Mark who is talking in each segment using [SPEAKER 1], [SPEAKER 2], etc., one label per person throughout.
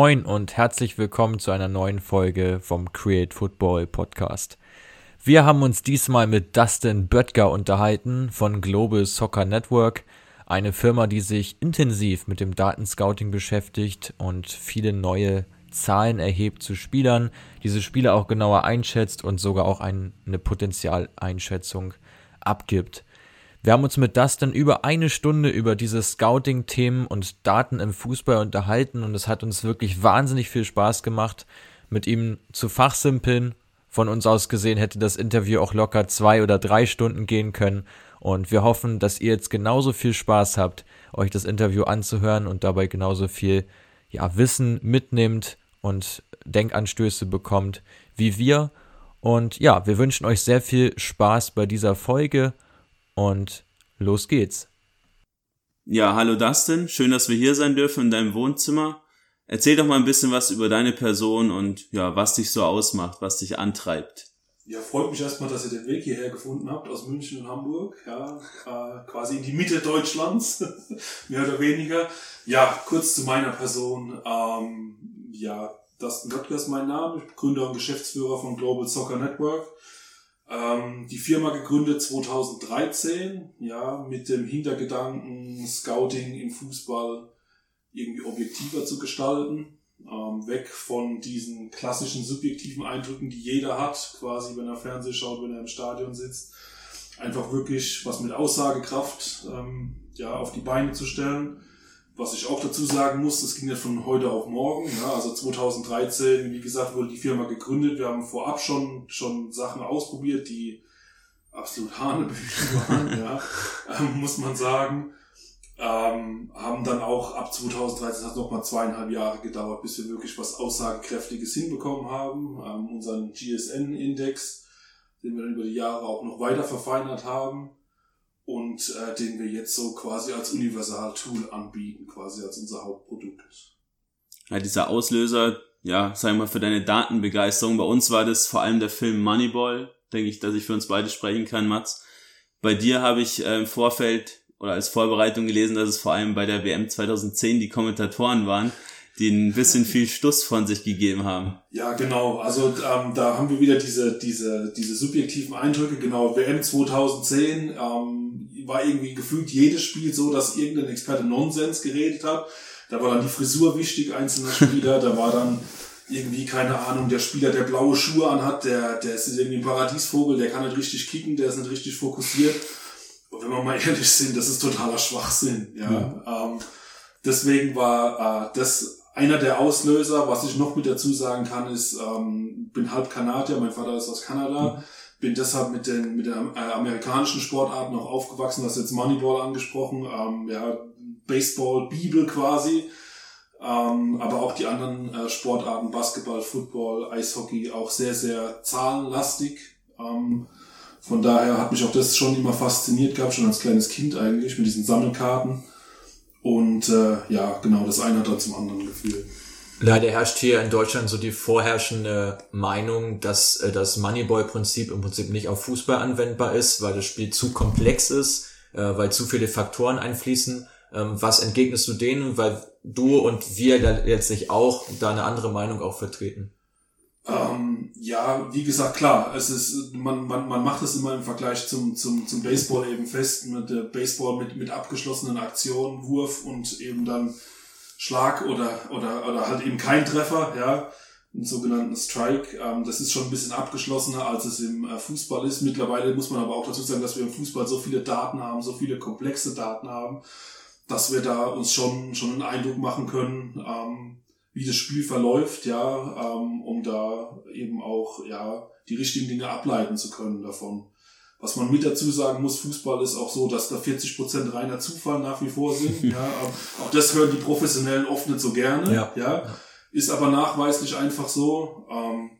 [SPEAKER 1] Moin und herzlich willkommen zu einer neuen Folge vom Create Football Podcast. Wir haben uns diesmal mit Dustin Böttger unterhalten von Global Soccer Network, eine Firma, die sich intensiv mit dem Datenscouting beschäftigt und viele neue Zahlen erhebt zu Spielern, diese Spieler auch genauer einschätzt und sogar auch eine Potenzialeinschätzung abgibt. Wir haben uns mit Dustin über eine Stunde über diese Scouting-Themen und Daten im Fußball unterhalten und es hat uns wirklich wahnsinnig viel Spaß gemacht, mit ihm zu fachsimpeln. Von uns aus gesehen hätte das Interview auch locker zwei oder drei Stunden gehen können und wir hoffen, dass ihr jetzt genauso viel Spaß habt, euch das Interview anzuhören und dabei genauso viel ja, Wissen mitnimmt und Denkanstöße bekommt wie wir. Und ja, wir wünschen euch sehr viel Spaß bei dieser Folge und los geht's.
[SPEAKER 2] Ja, hallo Dustin, schön, dass wir hier sein dürfen in deinem Wohnzimmer. Erzähl doch mal ein bisschen was über deine Person und ja, was dich so ausmacht, was dich antreibt.
[SPEAKER 3] Ja, freut mich erstmal, dass ihr den Weg hierher gefunden habt aus München und Hamburg, ja, äh, quasi in die Mitte Deutschlands, mehr oder weniger. Ja, kurz zu meiner Person. Ähm, ja, Dustin Göttger ist mein Name, ich bin Gründer und Geschäftsführer von Global Soccer Network. Ähm, die Firma gegründet 2013, ja, mit dem Hintergedanken, Scouting im Fußball irgendwie objektiver zu gestalten. Ähm, weg von diesen klassischen subjektiven Eindrücken, die jeder hat, quasi wenn er Fernseh schaut, wenn er im Stadion sitzt. Einfach wirklich was mit Aussagekraft ähm, ja, auf die Beine zu stellen was ich auch dazu sagen muss, das ging ja von heute auf morgen. Ja, also 2013, wie gesagt, wurde die Firma gegründet. Wir haben vorab schon, schon Sachen ausprobiert, die absolut Hanebüchen waren, ja, ähm, muss man sagen. Ähm, haben dann auch ab 2013 hat noch mal zweieinhalb Jahre gedauert, bis wir wirklich was Aussagekräftiges hinbekommen haben. Ähm, unseren GSN-Index, den wir dann über die Jahre auch noch weiter verfeinert haben und äh, den wir jetzt so quasi als Universal-Tool anbieten, quasi als unser Hauptprodukt.
[SPEAKER 2] Ja, dieser Auslöser, ja, sagen wir mal, für deine Datenbegeisterung. Bei uns war das vor allem der Film Moneyball, denke ich, dass ich für uns beide sprechen kann, Mats. Bei dir habe ich äh, im Vorfeld oder als Vorbereitung gelesen, dass es vor allem bei der WM 2010 die Kommentatoren waren, die ein bisschen viel Stuss von sich gegeben haben.
[SPEAKER 3] Ja, genau. Also ähm, da haben wir wieder diese, diese, diese subjektiven Eindrücke. Genau, WM 2010 ähm, war irgendwie gefühlt jedes Spiel so, dass irgendein Experte Nonsens geredet hat. Da war dann die Frisur wichtig einzelner Spieler. da war dann irgendwie, keine Ahnung, der Spieler, der blaue Schuhe anhat, der, der ist irgendwie ein Paradiesvogel, der kann nicht richtig kicken, der ist nicht richtig fokussiert. Und wenn wir mal ehrlich sind, das ist totaler Schwachsinn. Ja. ja. Ähm, deswegen war äh, das einer der Auslöser, was ich noch mit dazu sagen kann, ist, ähm, bin halb Kanadier, mein Vater ist aus Kanada, mhm. bin deshalb mit den, mit den äh, amerikanischen Sportarten auch aufgewachsen, hast jetzt Moneyball angesprochen, ähm, ja, Baseball, Bibel quasi, ähm, aber auch die anderen äh, Sportarten, Basketball, Football, Eishockey, auch sehr, sehr zahlenlastig. Ähm, von daher hat mich auch das schon immer fasziniert gehabt, schon als kleines Kind eigentlich, mit diesen Sammelkarten. Und äh, ja, genau, das eine hat dann zum anderen geführt.
[SPEAKER 1] Leider herrscht hier in Deutschland so die vorherrschende Meinung, dass äh, das Moneyball-Prinzip im Prinzip nicht auf Fußball anwendbar ist, weil das Spiel zu komplex ist, äh, weil zu viele Faktoren einfließen. Ähm, was entgegnest du denen, weil du und wir da letztlich auch da eine andere Meinung auch vertreten?
[SPEAKER 3] Ähm, ja, wie gesagt, klar, es ist, man, man, man macht es immer im Vergleich zum, zum, zum Baseball eben fest, mit der Baseball mit, mit abgeschlossenen Aktionen, Wurf und eben dann Schlag oder, oder, oder halt eben kein Treffer, ja, einen sogenannten Strike. Ähm, das ist schon ein bisschen abgeschlossener, als es im äh, Fußball ist. Mittlerweile muss man aber auch dazu sagen, dass wir im Fußball so viele Daten haben, so viele komplexe Daten haben, dass wir da uns schon, schon einen Eindruck machen können, ähm, wie das Spiel verläuft, ja, ähm, um da eben auch ja die richtigen Dinge ableiten zu können davon. Was man mit dazu sagen muss, Fußball ist auch so, dass da 40 Prozent reiner Zufall nach wie vor sind. ja, auch das hören die Professionellen oft nicht so gerne. Ja. ja ist aber nachweislich einfach so. Ähm,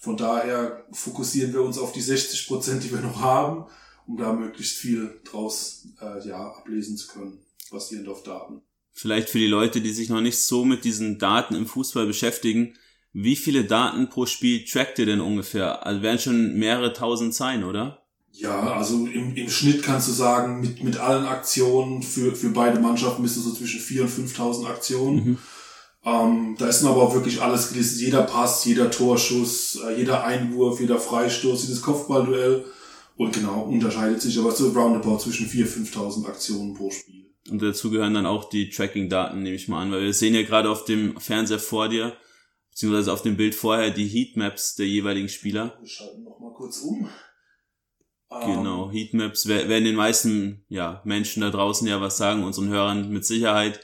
[SPEAKER 3] von daher fokussieren wir uns auf die 60%, Prozent, die wir noch haben, um da möglichst viel draus äh, ja, ablesen zu können, basierend auf Daten
[SPEAKER 2] vielleicht für die Leute, die sich noch nicht so mit diesen Daten im Fußball beschäftigen, wie viele Daten pro Spiel trackt ihr denn ungefähr? Also werden schon mehrere tausend sein, oder?
[SPEAKER 3] Ja, also im, im Schnitt kannst du sagen, mit, mit allen Aktionen für, für beide Mannschaften bist du so zwischen 4.000 und 5.000 Aktionen. Mhm. Ähm, da ist aber auch wirklich alles gelistet. Jeder Pass, jeder Torschuss, äh, jeder Einwurf, jeder Freistoß, jedes Kopfballduell. Und genau, unterscheidet sich aber so roundabout zwischen 4.000, 5.000 Aktionen pro Spiel.
[SPEAKER 2] Und dazu gehören dann auch die Tracking-Daten, nehme ich mal an, weil wir sehen ja gerade auf dem Fernseher vor dir, beziehungsweise auf dem Bild vorher die Heatmaps der jeweiligen Spieler.
[SPEAKER 3] Wir schalten nochmal kurz um.
[SPEAKER 2] Genau,
[SPEAKER 3] Ähm,
[SPEAKER 2] Heatmaps wer- werden den meisten ja, Menschen da draußen ja was sagen, unseren Hörern mit Sicherheit.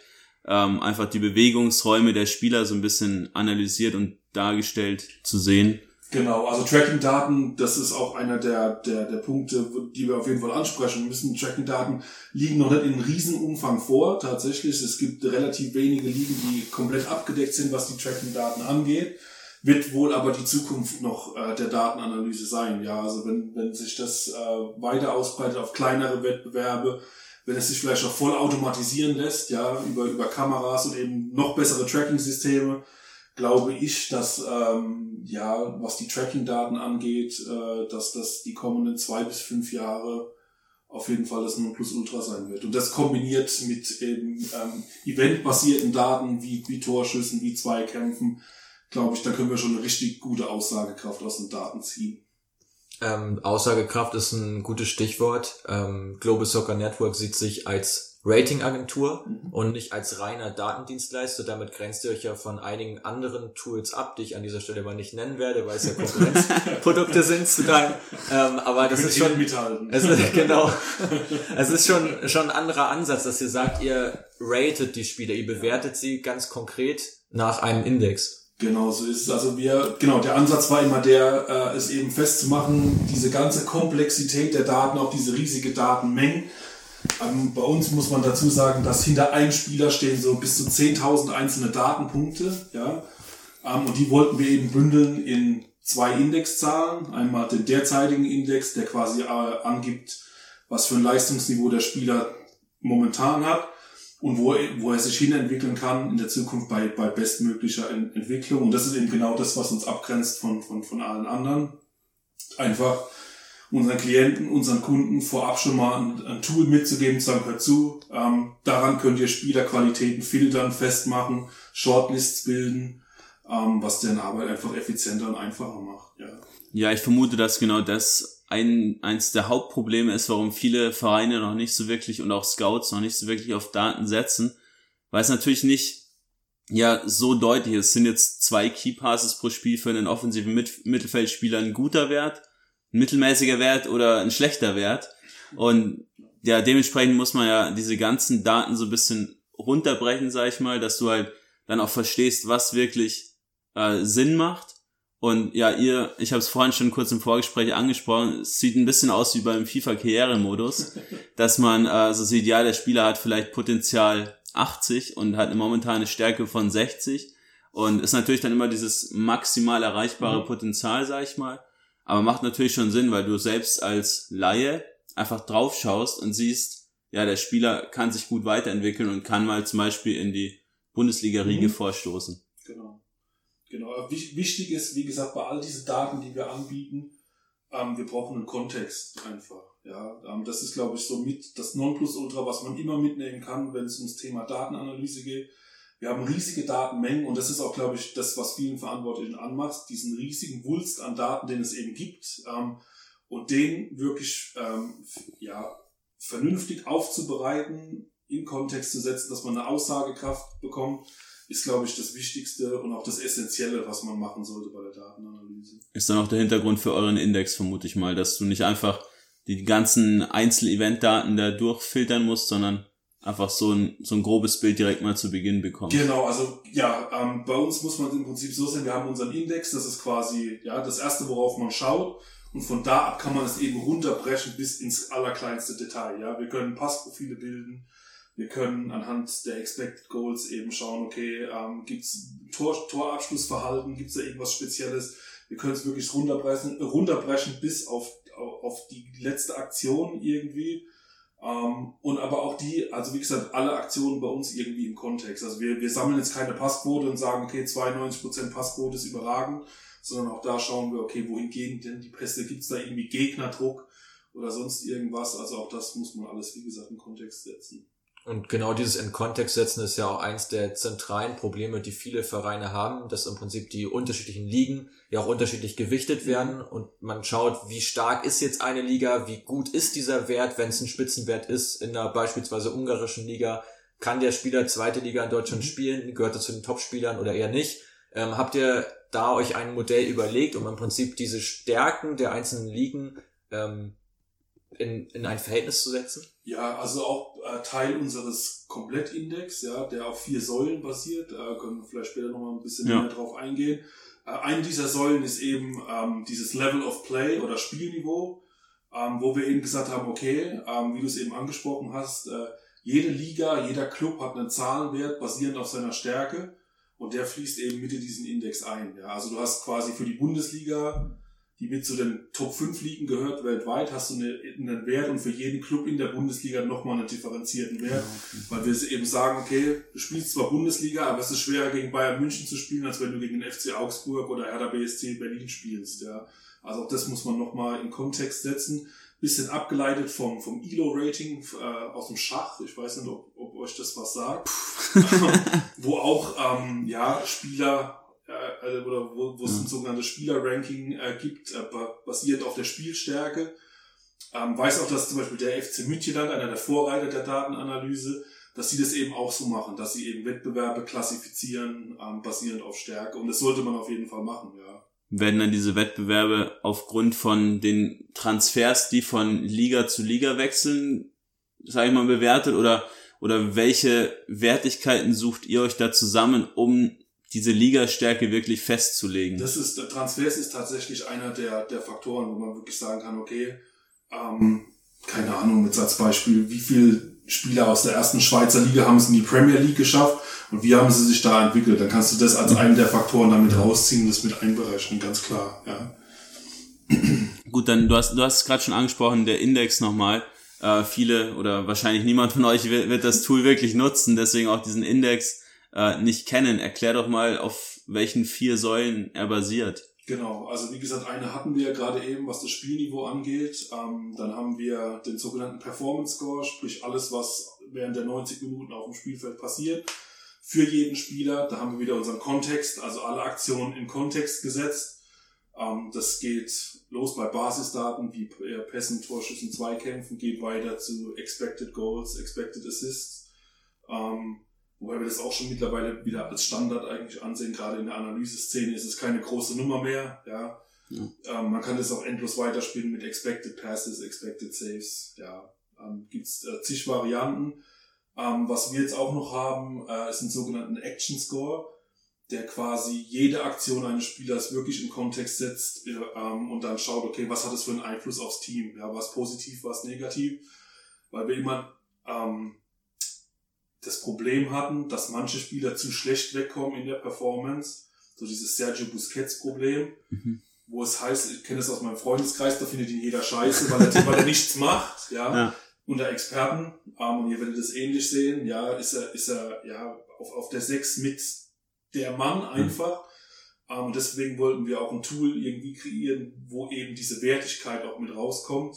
[SPEAKER 2] Ähm, einfach die Bewegungsräume der Spieler so ein bisschen analysiert und dargestellt zu sehen.
[SPEAKER 3] Genau, also Tracking-Daten, das ist auch einer der, der, der Punkte, die wir auf jeden Fall ansprechen müssen. Tracking-Daten liegen noch nicht in Riesenumfang vor, tatsächlich. Es gibt relativ wenige Ligen, die komplett abgedeckt sind, was die Tracking-Daten angeht. Wird wohl aber die Zukunft noch äh, der Datenanalyse sein. Ja, also wenn, wenn sich das äh, weiter ausbreitet auf kleinere Wettbewerbe, wenn es sich vielleicht auch voll automatisieren lässt, ja, über, über Kameras und eben noch bessere Tracking-Systeme, glaube ich, dass ähm, ja, was die Tracking-Daten angeht, äh, dass das die kommenden zwei bis fünf Jahre auf jeden Fall das Nonplusultra sein wird. Und das kombiniert mit eben ähm, eventbasierten Daten wie, wie Torschüssen, wie Zweikämpfen, glaube ich, da können wir schon eine richtig gute Aussagekraft aus den Daten ziehen.
[SPEAKER 1] Ähm, Aussagekraft ist ein gutes Stichwort. Ähm, Global Soccer Network sieht sich als Ratingagentur
[SPEAKER 3] Mhm.
[SPEAKER 1] und nicht als reiner Datendienstleister. Damit grenzt ihr euch ja von einigen anderen Tools ab, die ich an dieser Stelle aber nicht nennen werde, weil es ja Konkurrenzprodukte sind zu deinem. Ähm, aber das ist schon,
[SPEAKER 3] mithalten.
[SPEAKER 1] es ist, genau. Es ist schon, schon ein anderer Ansatz, dass ihr sagt, ihr ratet die Spieler, ihr bewertet sie ganz konkret nach einem Index.
[SPEAKER 3] Genau, so ist es. Also wir, genau, der Ansatz war immer der, äh, es eben festzumachen, diese ganze Komplexität der Daten, auch diese riesige Datenmengen. Ähm, bei uns muss man dazu sagen, dass hinter einem Spieler stehen so bis zu 10.000 einzelne Datenpunkte, ja. Ähm, und die wollten wir eben bündeln in zwei Indexzahlen. Einmal den derzeitigen Index, der quasi äh, angibt, was für ein Leistungsniveau der Spieler momentan hat und wo, er- wo er sich hinentwickeln kann in der Zukunft bei, bei bestmöglicher Ent- Entwicklung. Und das ist eben genau das, was uns abgrenzt von, von, von allen anderen. Einfach unseren Klienten, unseren Kunden vorab schon mal ein, ein Tool mitzugeben, zu sagen, hört zu, ähm, daran könnt ihr Spielerqualitäten filtern, festmachen, Shortlists bilden, ähm, was deren Arbeit einfach effizienter und einfacher macht. Ja.
[SPEAKER 2] Ja, ich vermute, dass genau das ein, eins der Hauptprobleme ist, warum viele Vereine noch nicht so wirklich und auch Scouts noch nicht so wirklich auf Daten setzen, weil es natürlich nicht ja so deutlich ist. Es sind jetzt zwei Key Passes pro Spiel für einen offensiven Mit Mittelfeldspieler ein guter Wert, mittelmäßiger Wert oder ein schlechter Wert. Und ja, dementsprechend muss man ja diese ganzen Daten so ein bisschen runterbrechen, sag ich mal, dass du halt dann auch verstehst, was wirklich äh, Sinn macht. Und ja, ihr, ich habe es vorhin schon kurz im Vorgespräch angesprochen, es sieht ein bisschen aus wie beim FIFA-Karrieremodus, dass man äh, so sieht, ja, der Spieler hat vielleicht Potenzial 80 und hat eine momentane Stärke von 60 und ist natürlich dann immer dieses maximal erreichbare
[SPEAKER 3] Mhm.
[SPEAKER 2] Potenzial, sag ich mal. Aber macht natürlich schon Sinn, weil du selbst als Laie einfach drauf schaust und siehst, ja, der Spieler kann sich gut weiterentwickeln und kann mal zum Beispiel in die Bundesliga-Riege
[SPEAKER 3] Mhm.
[SPEAKER 2] vorstoßen.
[SPEAKER 3] Genau. Genau. Wichtig ist, wie gesagt, bei all diesen Daten, die wir anbieten, ähm, wir brauchen einen Kontext einfach. Ja, ähm, das ist, glaube ich, so mit das Nonplusultra, was man immer mitnehmen kann, wenn es ums Thema Datenanalyse geht. Wir haben riesige Datenmengen und das ist auch, glaube ich, das, was vielen Verantwortlichen anmacht, diesen riesigen Wulst an Daten, den es eben gibt, ähm, und den wirklich ähm, ja, vernünftig aufzubereiten, in Kontext zu setzen, dass man eine Aussagekraft bekommt, ist, glaube ich, das Wichtigste und auch das Essentielle, was man machen sollte bei der Datenanalyse.
[SPEAKER 2] ist dann auch der Hintergrund für euren Index, vermute ich mal, dass du nicht einfach die ganzen Einzel-Event-Daten da durchfiltern musst, sondern einfach so ein, so ein grobes Bild direkt mal zu Beginn bekommst.
[SPEAKER 3] Genau, also ja, ähm, bei uns muss man im Prinzip so sehen, wir haben unseren Index, das ist quasi ja das erste, worauf man schaut. Und von da ab kann man es eben runterbrechen bis ins allerkleinste Detail. Ja, wir können Passprofile bilden, wir können anhand der Expected Goals eben schauen, okay, ähm, gibt's Tor, Torabschlussverhalten, gibt's da irgendwas Spezielles? Wir können es wirklich runterbrechen, runterbrechen bis auf, auf die letzte Aktion irgendwie. Ähm, und aber auch die, also wie gesagt, alle Aktionen bei uns irgendwie im Kontext. Also wir, wir sammeln jetzt keine Passquote und sagen, okay, 92% Passquote ist überragend, sondern auch da schauen wir, okay, wohin gehen denn die Pässe? Gibt es da irgendwie Gegnerdruck oder sonst irgendwas? Also auch das muss man alles, wie gesagt, im Kontext setzen.
[SPEAKER 1] Und genau dieses in Kontext setzen ist ja auch eins der zentralen Probleme, die viele Vereine haben, dass im Prinzip die unterschiedlichen Ligen ja auch unterschiedlich gewichtet werden und man schaut, wie stark ist jetzt eine Liga, wie gut ist dieser Wert, wenn es ein Spitzenwert ist in der beispielsweise ungarischen Liga, kann der Spieler zweite Liga in Deutschland mhm. spielen, gehört er zu den Topspielern oder eher nicht. Ähm, habt ihr da euch ein Modell überlegt, um im Prinzip diese Stärken der einzelnen Ligen ähm, in, in ein Verhältnis zu setzen?
[SPEAKER 3] Ja, also auch Teil unseres Komplettindex, ja, der auf vier Säulen basiert. Äh, können wir vielleicht später nochmal ein bisschen ja. mehr drauf eingehen. Äh, eine dieser Säulen ist eben ähm, dieses Level of Play oder Spielniveau, ähm, wo wir eben gesagt haben, okay, ähm, wie du es eben angesprochen hast, äh, jede Liga, jeder Club hat einen Zahlenwert basierend auf seiner Stärke und der fließt eben mit in diesen Index ein. Ja. Also du hast quasi für die Bundesliga die mit zu den Top 5 Ligen gehört weltweit, hast du eine, einen Wert und für jeden Club in der Bundesliga nochmal einen differenzierten Wert, ja, okay. weil wir eben sagen, okay, du spielst zwar Bundesliga, aber es ist schwerer gegen Bayern München zu spielen, als wenn du gegen den FC Augsburg oder Hertha BSC Berlin spielst, ja. Also auch das muss man nochmal in Kontext setzen. Bisschen abgeleitet vom, vom ELO-Rating äh, aus dem Schach. Ich weiß nicht, ob, ob euch das was sagt. Wo auch ähm, ja, Spieler äh, oder wo, wo es ein sogenanntes Spielerranking äh, gibt, äh, basierend auf der Spielstärke. Ähm, weiß auch, dass zum Beispiel der FC Midtjylland, einer der Vorreiter der Datenanalyse, dass sie das eben auch so machen, dass sie eben Wettbewerbe klassifizieren, ähm, basierend auf Stärke. Und das sollte man auf jeden Fall machen, ja.
[SPEAKER 2] Werden dann diese Wettbewerbe aufgrund von den Transfers, die von Liga zu Liga wechseln, sage ich mal, bewertet oder oder welche Wertigkeiten sucht ihr euch da zusammen, um diese Ligastärke wirklich festzulegen.
[SPEAKER 3] Das ist, der Transfers ist tatsächlich einer der, der Faktoren, wo man wirklich sagen kann, okay, ähm, keine Ahnung, mit Satzbeispiel, wie viele Spieler aus der ersten Schweizer Liga haben es in die Premier League geschafft und wie haben sie sich da entwickelt. Dann kannst du das als einen der Faktoren damit rausziehen das mit einberechnen, ganz klar, ja.
[SPEAKER 2] Gut, dann du hast du hast gerade schon angesprochen, der Index nochmal. Äh, viele oder wahrscheinlich niemand von euch wird, wird das Tool wirklich nutzen, deswegen auch diesen Index äh, nicht kennen. Erklär doch mal, auf welchen vier Säulen er basiert.
[SPEAKER 3] Genau, also wie gesagt, eine hatten wir gerade eben, was das Spielniveau angeht. Ähm, dann haben wir den sogenannten Performance Score, sprich alles, was während der 90 Minuten auf dem Spielfeld passiert, für jeden Spieler. Da haben wir wieder unseren Kontext, also alle Aktionen in Kontext gesetzt. Ähm, das geht los bei Basisdaten wie Pässen, Torschüssen, Zweikämpfen, geht weiter zu Expected Goals, Expected Assists. Ähm, Wobei wir das auch schon mittlerweile wieder als Standard eigentlich ansehen. Gerade in der Analyseszene ist es keine große Nummer mehr. Ja. ja. Ähm, man kann das auch endlos weiterspielen mit Expected Passes, Expected Saves. Ja. Ähm, Gibt es äh, zig Varianten. Ähm, was wir jetzt auch noch haben, äh, ist ein sogenannten Action Score, der quasi jede Aktion eines Spielers wirklich in Kontext setzt äh, ähm, und dann schaut, okay, was hat es für einen Einfluss aufs Team? Ja, was positiv, was negativ? Weil wir immer ähm, das Problem hatten, dass manche Spieler zu schlecht wegkommen in der Performance. So dieses Sergio Busquets Problem, mhm. wo es heißt, ich kenne es aus meinem Freundeskreis, da findet ihn jeder scheiße, weil er, weil er nichts macht, ja. ja. Unter Experten, ähm, und ihr werdet das ähnlich sehen, ja, ist er, ist er, ja, auf, auf der 6 mit der Mann mhm. einfach. Mhm. Ähm, deswegen wollten wir auch ein Tool irgendwie kreieren, wo eben diese Wertigkeit auch mit rauskommt.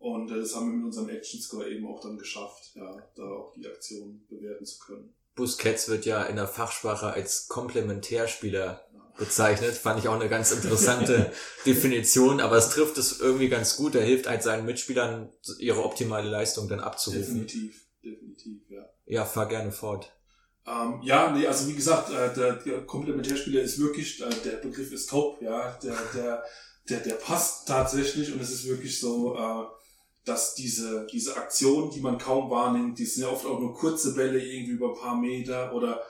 [SPEAKER 3] Und äh, das haben wir mit unserem Action Score eben auch dann geschafft, ja, da auch die Aktion bewerten zu können.
[SPEAKER 1] Busquets wird ja in der Fachsprache als Komplementärspieler bezeichnet. Fand ich auch eine ganz interessante Definition, aber es trifft es irgendwie ganz gut. Er hilft halt seinen Mitspielern, ihre optimale Leistung dann abzurufen.
[SPEAKER 3] Definitiv, definitiv, ja.
[SPEAKER 1] Ja, fahr gerne fort.
[SPEAKER 3] Ähm, ja, nee, also wie gesagt, äh, der, der Komplementärspieler ist wirklich, äh, der Begriff ist top, ja, der, der, der, der passt tatsächlich und es ist wirklich so, äh, dass diese, diese Aktionen, die man kaum wahrnimmt, die sind ja oft auch nur kurze Bälle irgendwie über ein paar Meter oder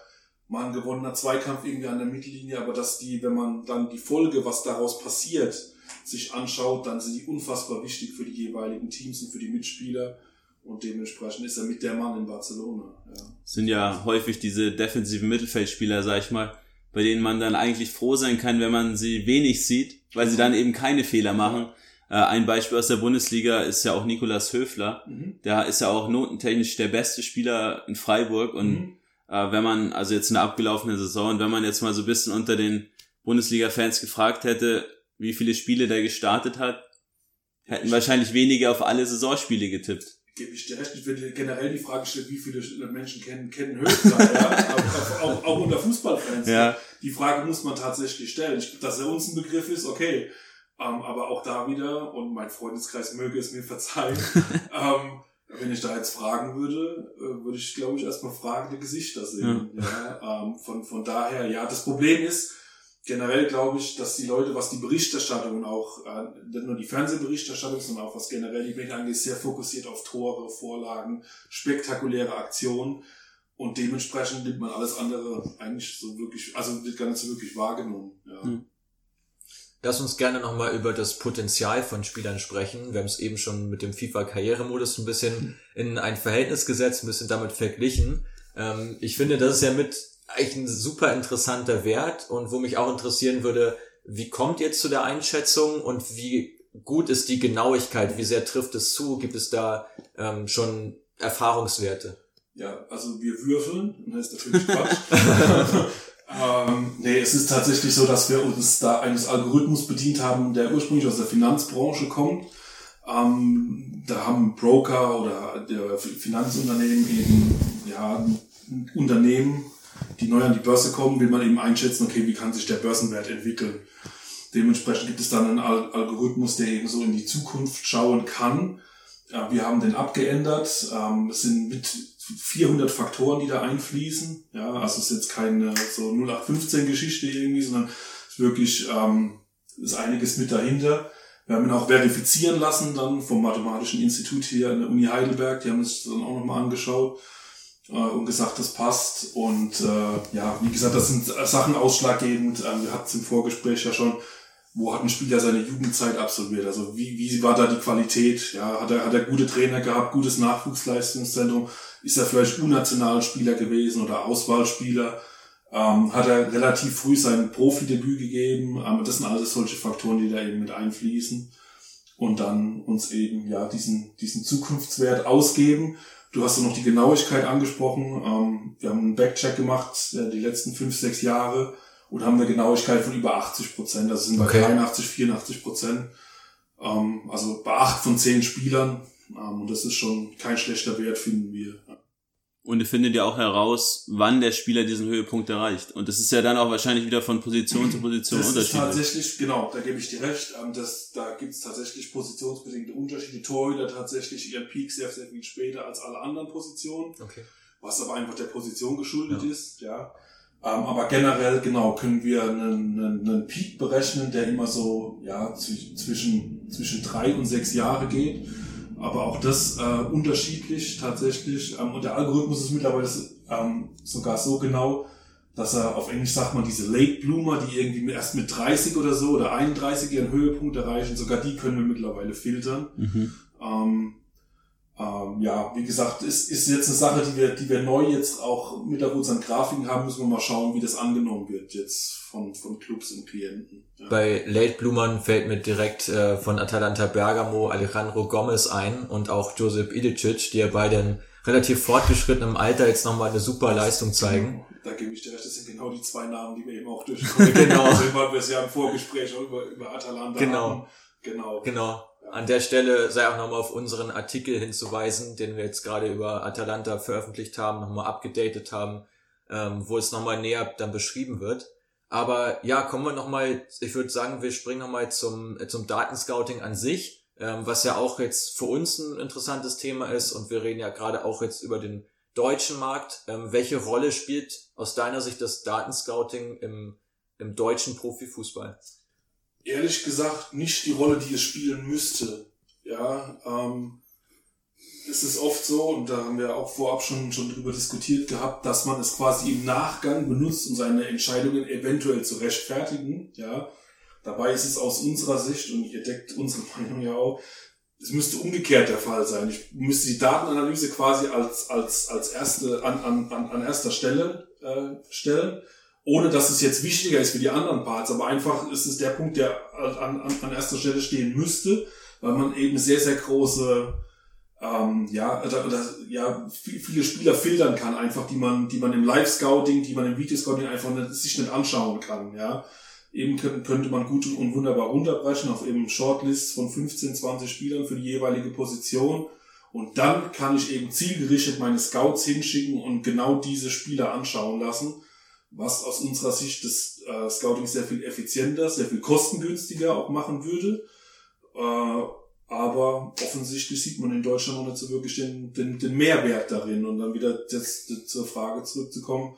[SPEAKER 3] mal ein gewonnener Zweikampf irgendwie an der Mittellinie, aber dass die, wenn man dann die Folge, was daraus passiert, sich anschaut, dann sind die unfassbar wichtig für die jeweiligen Teams und für die Mitspieler. Und dementsprechend ist er mit der Mann in Barcelona. Ja.
[SPEAKER 2] Sind ja häufig diese defensiven Mittelfeldspieler, sag ich mal, bei denen man dann eigentlich froh sein kann, wenn man sie wenig sieht, weil sie dann eben keine Fehler machen. Äh, ein Beispiel aus der Bundesliga ist ja auch Nikolas Höfler. Mhm. Der ist ja auch notentechnisch der beste Spieler in Freiburg. Und mhm. äh, wenn man, also jetzt in der abgelaufenen Saison, und wenn man jetzt mal so ein bisschen unter den Bundesliga-Fans gefragt hätte, wie viele Spiele der gestartet hat, hätten wahrscheinlich wenige auf alle Saisonspiele getippt.
[SPEAKER 3] gebe ich dir recht. Ich würde generell die Frage stellen, wie viele Menschen kennen, kennen Höhenflug, ja? auch, auch, auch unter Fußballfans. Ja. Die Frage muss man tatsächlich stellen. Ich, dass er uns ein Begriff ist, okay. Ähm, aber auch da wieder, und mein Freundeskreis möge es mir verzeihen, ähm, wenn ich da jetzt fragen würde, äh, würde ich, glaube ich, erstmal fragende Gesichter sehen. Ja. ja ähm, von, von daher, ja, das Problem ist, generell glaube ich, dass die Leute, was die Berichterstattung und auch äh, nicht nur die Fernsehberichterstattung, sondern auch was generell die Medien angeht, sehr fokussiert auf Tore, Vorlagen, spektakuläre Aktionen und dementsprechend nimmt man alles andere eigentlich so wirklich, also wird gar nicht so wirklich wahrgenommen. Ja. Hm.
[SPEAKER 1] Lass uns gerne nochmal über das Potenzial von Spielern sprechen. Wir haben es eben schon mit dem FIFA-Karrieremodus ein bisschen in ein Verhältnis gesetzt, ein bisschen damit verglichen. Ähm, ich finde, das ist ja mit eigentlich ein super interessanter Wert und wo mich auch interessieren würde, wie kommt ihr zu der Einschätzung und wie gut ist die Genauigkeit? Wie sehr trifft es zu? Gibt es da ähm, schon Erfahrungswerte?
[SPEAKER 3] Ja, also wir würfeln, das ist natürlich Quatsch. es ist tatsächlich so, dass wir uns da eines Algorithmus bedient haben, der ursprünglich aus der Finanzbranche kommt. Ähm, da haben Broker oder der Finanzunternehmen eben ja, Unternehmen die neu an die Börse kommen, will man eben einschätzen, okay, wie kann sich der Börsenwert entwickeln. Dementsprechend gibt es dann einen Algorithmus, der eben so in die Zukunft schauen kann. Wir haben den abgeändert. Ähm, sind mit 400 Faktoren, die da einfließen. Ja, also es ist jetzt keine so 0815 Geschichte irgendwie, sondern wirklich ähm, ist einiges mit dahinter. Wir haben ihn auch verifizieren lassen dann vom Mathematischen Institut hier an der Uni Heidelberg. Die haben es dann auch nochmal angeschaut äh, und gesagt, das passt. Und äh, ja, wie gesagt, das sind Sachen ausschlaggebend. Ähm, wir hatten es im Vorgespräch ja schon, wo hat ein Spieler seine Jugendzeit absolviert? Also wie, wie war da die Qualität? Ja, hat er, hat er gute Trainer gehabt, gutes Nachwuchsleistungszentrum? Ist er vielleicht Unnationalspieler gewesen oder Auswahlspieler? Ähm, hat er relativ früh sein Profidebüt gegeben? Ähm, das sind alles solche Faktoren, die da eben mit einfließen und dann uns eben ja diesen diesen Zukunftswert ausgeben Du hast ja noch die Genauigkeit angesprochen. Ähm, wir haben einen Backcheck gemacht, äh, die letzten fünf, sechs Jahre und haben eine Genauigkeit von über 80 Prozent. Also sind bei okay. 83, 84 Prozent. Ähm, also bei acht von zehn Spielern. Ähm, und das ist schon kein schlechter Wert, finden wir.
[SPEAKER 2] Und ihr findet ja auch heraus, wann der Spieler diesen Höhepunkt erreicht. Und das ist ja dann auch wahrscheinlich wieder von Position zu Position
[SPEAKER 3] das unterschiedlich. Ist tatsächlich, genau, da gebe ich dir recht. Ähm, das, da gibt es tatsächlich positionsbedingte Unterschiede. Torhüter tatsächlich ihren Peak sehr, sehr viel später als alle anderen Positionen. Okay. Was aber einfach der Position geschuldet ja. ist, ja. Ähm, aber generell, genau, können wir einen, einen, einen Peak berechnen, der immer so, ja, zwischen, zwischen drei und sechs Jahre geht aber auch das äh, unterschiedlich tatsächlich. Ähm, und der Algorithmus ist mittlerweile ähm, sogar so genau, dass er auf Englisch sagt man diese Late Bloomer, die irgendwie erst mit 30 oder so oder 31 ihren Höhepunkt erreichen, sogar die können wir mittlerweile filtern. Mhm. Ähm, ähm, ja, wie gesagt, ist, ist jetzt eine Sache, die wir, die wir neu jetzt auch mit unseren Grafiken haben, müssen wir mal schauen, wie das angenommen wird jetzt von, von Clubs und Klienten.
[SPEAKER 1] Ja. Bei Late Bloomern fällt mir direkt äh, von Atalanta Bergamo Alejandro Gomez ein und auch Josep Idicic, die ja beide in relativ fortgeschrittenem Alter jetzt nochmal eine super Leistung zeigen.
[SPEAKER 3] Da gebe ich dir recht, das sind genau die zwei Namen, die wir eben auch durchkommen. genau. Also, wir es ja im Vorgespräch auch über, über Atalanta
[SPEAKER 1] genau. haben. Genau. Genau. An der Stelle sei auch nochmal auf unseren Artikel hinzuweisen, den wir jetzt gerade über Atalanta veröffentlicht haben, nochmal abgedatet haben, ähm, wo es nochmal näher dann beschrieben wird. Aber ja, kommen wir nochmal, ich würde sagen, wir springen nochmal zum, zum Datenscouting an sich, ähm, was ja auch jetzt für uns ein interessantes Thema ist und wir reden ja gerade auch jetzt über den deutschen Markt. Ähm, welche Rolle spielt aus deiner Sicht das Datenscouting im, im deutschen Profifußball?
[SPEAKER 3] Ehrlich gesagt nicht die Rolle, die es spielen müsste. Ja, ähm, es ist oft so, und da haben wir auch vorab schon, schon drüber diskutiert gehabt, dass man es quasi im Nachgang benutzt, um seine Entscheidungen eventuell zu rechtfertigen. Ja, dabei ist es aus unserer Sicht, und ihr deckt unsere Meinung ja auch, es müsste umgekehrt der Fall sein. Ich müsste die Datenanalyse quasi als, als, als erste, an, an, an erster Stelle äh, stellen ohne dass es jetzt wichtiger ist für die anderen Parts, aber einfach ist es der Punkt, der an, an, an erster Stelle stehen müsste, weil man eben sehr, sehr große, ähm, ja, oder, oder, ja, viele Spieler filtern kann, einfach, die man, die man im Live-Scouting, die man im Videoscouting einfach nicht, sich nicht anschauen kann, ja. Eben könnte man gut und wunderbar runterbrechen auf eben Shortlists von 15, 20 Spielern für die jeweilige Position Und dann kann ich eben zielgerichtet meine Scouts hinschicken und genau diese Spieler anschauen lassen, was aus unserer Sicht das äh, Scouting sehr viel effizienter, sehr viel kostengünstiger auch machen würde. Äh, aber offensichtlich sieht man in Deutschland noch nicht so wirklich den, den, den Mehrwert darin. Und dann wieder das, das zur Frage zurückzukommen,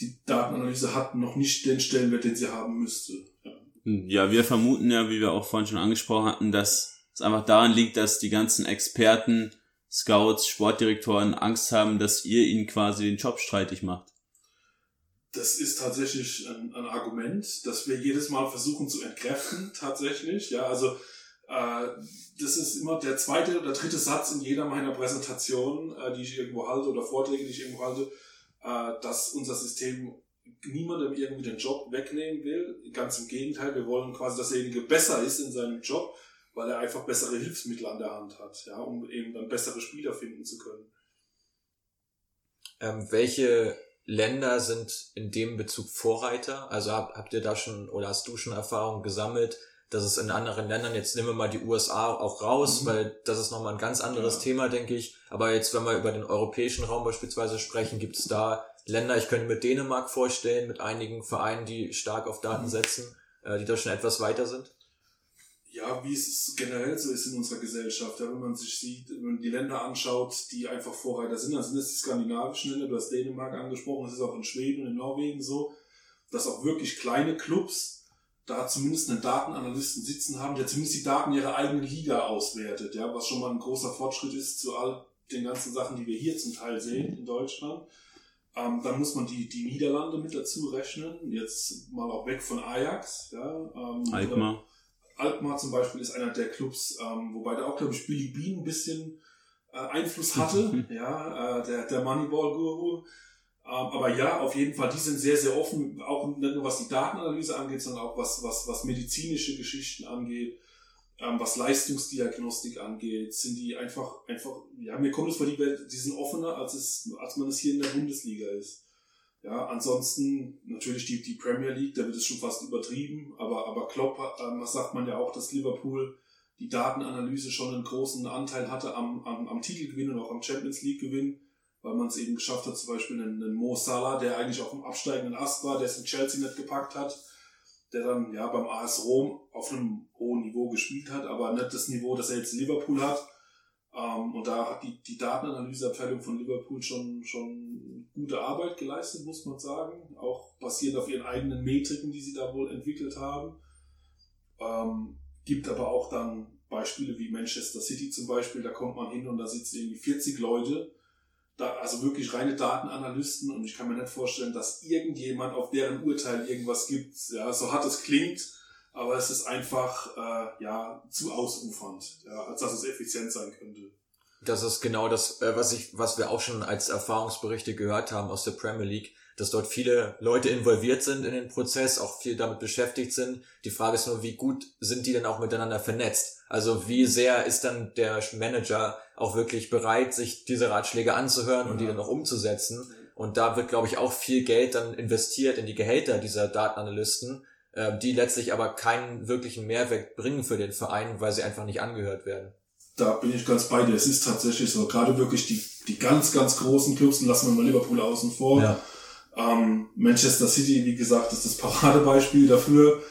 [SPEAKER 3] die Datenanalyse hat noch nicht den Stellenwert, den sie haben müsste.
[SPEAKER 2] Ja. ja, wir vermuten ja, wie wir auch vorhin schon angesprochen hatten, dass es einfach daran liegt, dass die ganzen Experten, Scouts, Sportdirektoren Angst haben, dass ihr ihnen quasi den Job streitig macht.
[SPEAKER 3] Das ist tatsächlich ein, ein Argument, das wir jedes Mal versuchen zu entkräften, tatsächlich. Ja, also äh, das ist immer der zweite oder dritte Satz in jeder meiner Präsentationen, äh, die ich irgendwo halte oder Vorträge, die ich irgendwo halte, äh, dass unser System niemandem irgendwie den Job wegnehmen will. Ganz im Gegenteil, wir wollen quasi, dass derjenige besser ist in seinem Job, weil er einfach bessere Hilfsmittel an der Hand hat, ja, um eben dann bessere Spieler finden zu können.
[SPEAKER 1] Ähm, welche Länder sind in dem Bezug Vorreiter? Also habt, habt ihr da schon oder hast du schon Erfahrungen gesammelt, dass es in anderen Ländern, jetzt nehmen wir mal die USA auch raus, mhm. weil das ist nochmal ein ganz anderes ja. Thema, denke ich. Aber jetzt, wenn wir über den europäischen Raum beispielsweise sprechen, gibt es da Länder, ich könnte mir Dänemark vorstellen, mit einigen Vereinen, die stark auf Daten mhm. setzen, äh, die da schon etwas weiter sind?
[SPEAKER 3] Ja, wie es generell so ist in unserer Gesellschaft, ja, wenn man sich sieht, wenn man die Länder anschaut, die einfach Vorreiter sind, dann sind es die skandinavischen Länder, du hast Dänemark angesprochen, das ist auch in Schweden und in Norwegen so, dass auch wirklich kleine Clubs da zumindest einen Datenanalysten sitzen haben, der zumindest die Daten ihrer eigenen Liga auswertet, ja, was schon mal ein großer Fortschritt ist zu all den ganzen Sachen, die wir hier zum Teil sehen in Deutschland. Ähm, dann muss man die, die Niederlande mit dazu rechnen, jetzt mal auch weg von Ajax. Ja, ähm,
[SPEAKER 2] Alkmaar.
[SPEAKER 3] Alkmaar zum Beispiel ist einer der Clubs, ähm, wobei da auch, glaube ich, Billy Bean ein bisschen äh, Einfluss hatte, ja, äh, der, der Moneyball-Guru. Ähm, aber ja, auf jeden Fall, die sind sehr, sehr offen, auch nicht nur was die Datenanalyse angeht, sondern auch was, was, was medizinische Geschichten angeht, ähm, was Leistungsdiagnostik angeht, sind die einfach, einfach, ja, mir kommt es vor, die, die sind offener, als es, als man es hier in der Bundesliga ist. Ja, ansonsten natürlich die, die Premier League, da wird es schon fast übertrieben, aber, aber Klopp, ähm, sagt man ja auch, dass Liverpool die Datenanalyse schon einen großen Anteil hatte am, am, am Titelgewinn und auch am Champions League Gewinn weil man es eben geschafft hat, zum Beispiel einen, einen Mo Salah, der eigentlich auf dem absteigenden Ast war, der es in Chelsea nicht gepackt hat, der dann ja beim AS Rom auf einem hohen Niveau gespielt hat, aber nicht das Niveau, das er jetzt in Liverpool hat. Ähm, und da hat die, die Datenanalyseabteilung von Liverpool schon, schon gute Arbeit geleistet, muss man sagen. Auch basierend auf ihren eigenen Metriken, die sie da wohl entwickelt haben. Ähm, gibt aber auch dann Beispiele wie Manchester City zum Beispiel, da kommt man hin und da sitzen irgendwie 40 Leute da, also wirklich reine Datenanalysten und ich kann mir nicht vorstellen, dass irgendjemand auf deren Urteil irgendwas gibt. Ja, so hart es klingt, aber es ist einfach äh, ja zu ausufernd, ja, als dass es effizient sein könnte.
[SPEAKER 1] Das ist genau das, äh, was ich, was wir auch schon als Erfahrungsberichte gehört haben aus der Premier League, dass dort viele Leute involviert sind in den Prozess, auch viel damit beschäftigt sind. Die Frage ist nur, wie gut sind die denn auch miteinander vernetzt? Also wie sehr ist dann der Manager auch wirklich bereit, sich diese Ratschläge anzuhören und die dann auch umzusetzen? Und da wird, glaube ich, auch viel Geld dann investiert in die Gehälter dieser Datenanalysten, äh, die letztlich aber keinen wirklichen Mehrwert bringen für den Verein, weil sie einfach nicht angehört werden.
[SPEAKER 3] Da bin ich ganz bei dir. Es ist tatsächlich so. Gerade wirklich die, die ganz, ganz großen Clubs, lassen wir mal Liverpool außen vor. Ja. Ähm, Manchester City, wie gesagt, ist das Paradebeispiel dafür.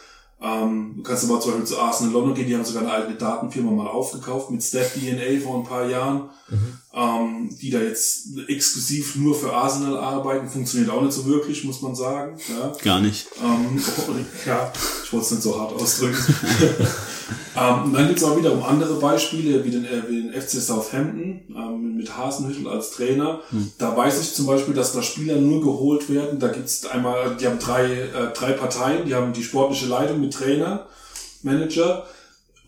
[SPEAKER 3] Ähm, du kannst aber zum Beispiel zu Arsenal London gehen, die haben sogar eine eigene Datenfirma mal aufgekauft mit Step DNA vor ein paar Jahren, mhm. Ähm, die da jetzt exklusiv nur für Arsenal arbeiten. Funktioniert auch nicht so wirklich, muss man sagen. Ja.
[SPEAKER 2] Gar nicht.
[SPEAKER 3] Ähm, ja, ich wollte es nicht so hart ausdrücken. ähm, und dann gibt es auch wiederum andere Beispiele, wie den, äh, wie den FC Southampton ähm, mit Hasenhüttel als Trainer. Hm. Da weiß ich zum Beispiel, dass da Spieler nur geholt werden. Da gibt's einmal, die haben drei, äh, drei Parteien, die haben die sportliche Leitung mit Trainer, Manager,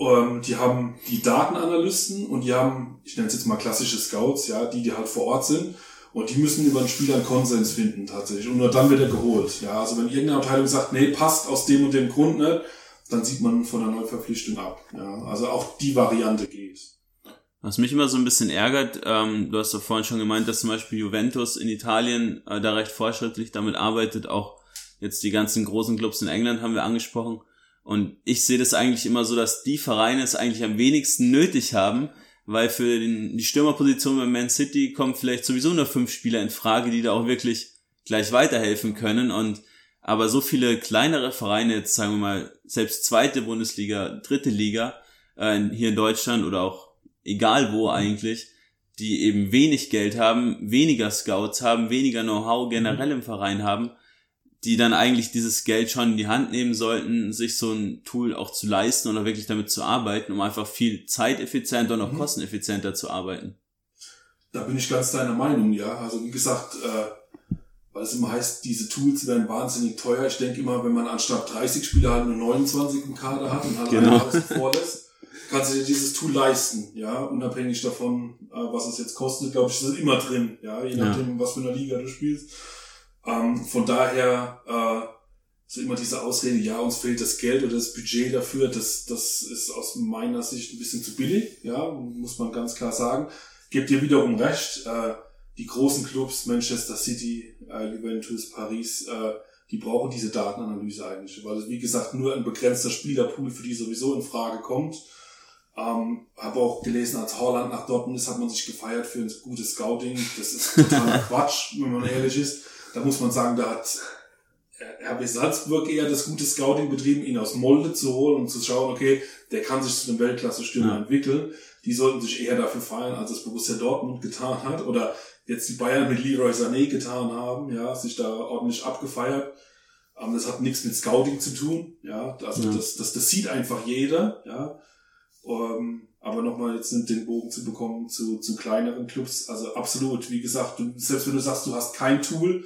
[SPEAKER 3] ähm, die haben die Datenanalysten und die haben, ich nenne es jetzt mal klassische Scouts, ja, die, die halt vor Ort sind. Und die müssen über den Spieler einen Konsens finden tatsächlich. Und nur dann wird er geholt. Ja, also wenn irgendeine Abteilung sagt, nee, passt aus dem und dem Grund nicht, dann sieht man von der Neuverpflichtung ab. Ja, also auch die Variante geht.
[SPEAKER 2] Was mich immer so ein bisschen ärgert, ähm, du hast doch vorhin schon gemeint, dass zum Beispiel Juventus in Italien äh, da recht fortschrittlich damit arbeitet, auch jetzt die ganzen großen Clubs in England haben wir angesprochen. Und ich sehe das eigentlich immer so, dass die Vereine es eigentlich am wenigsten nötig haben, weil für den, die Stürmerposition bei Man City kommen vielleicht sowieso nur fünf Spieler in Frage, die da auch wirklich gleich weiterhelfen können. Und aber so viele kleinere Vereine, jetzt sagen wir mal, selbst zweite Bundesliga, dritte Liga, äh, hier in Deutschland oder auch egal wo eigentlich, die eben wenig Geld haben, weniger Scouts haben, weniger Know-how generell im Verein haben, die dann eigentlich dieses Geld schon in die Hand nehmen sollten, sich so ein Tool auch zu leisten oder wirklich damit zu arbeiten, um einfach viel zeiteffizienter und auch mhm. kosteneffizienter zu arbeiten.
[SPEAKER 3] Da bin ich ganz deiner Meinung, ja. Also wie gesagt, äh, weil es immer heißt, diese Tools werden wahnsinnig teuer. Ich denke immer, wenn man anstatt 30 Spieler halt nur 29 im Kader hat und halt genau. alles vorlässt, kannst du dir dieses Tool leisten, ja, unabhängig davon, äh, was es jetzt kostet, glaube ich, ist es immer drin, ja, je nachdem, ja. was für eine Liga du spielst. Ähm, von daher äh, so immer diese Ausrede, ja, uns fehlt das Geld oder das Budget dafür, das, das ist aus meiner Sicht ein bisschen zu billig, ja, muss man ganz klar sagen. Gebt dir wiederum recht, äh, die großen Clubs, Manchester City, äh, Juventus, Paris, äh, die brauchen diese Datenanalyse eigentlich, weil wie gesagt nur ein begrenzter Spielerpool für die sowieso in Frage kommt. Ähm, habe auch gelesen, als Holland nach Dortmund ist, hat man sich gefeiert für ein gutes Scouting. Das ist totaler Quatsch, wenn man ehrlich ist. Da muss man sagen, da hat RB Salzburg eher das gute Scouting betrieben, ihn aus Molde zu holen und zu schauen, okay, der kann sich zu einem Weltklasse-Stürmer ja. entwickeln. Die sollten sich eher dafür feiern, als es Borussia Dortmund getan hat oder jetzt die Bayern mit Leroy Sané getan haben, ja, sich da ordentlich abgefeiert. Aber das hat nichts mit Scouting zu tun, ja, also ja. Das, das, das sieht einfach jeder, ja. Um, ähm, aber nochmal jetzt den Bogen zu bekommen zu, zu kleineren Clubs, also absolut, wie gesagt, du, selbst wenn du sagst, du hast kein Tool,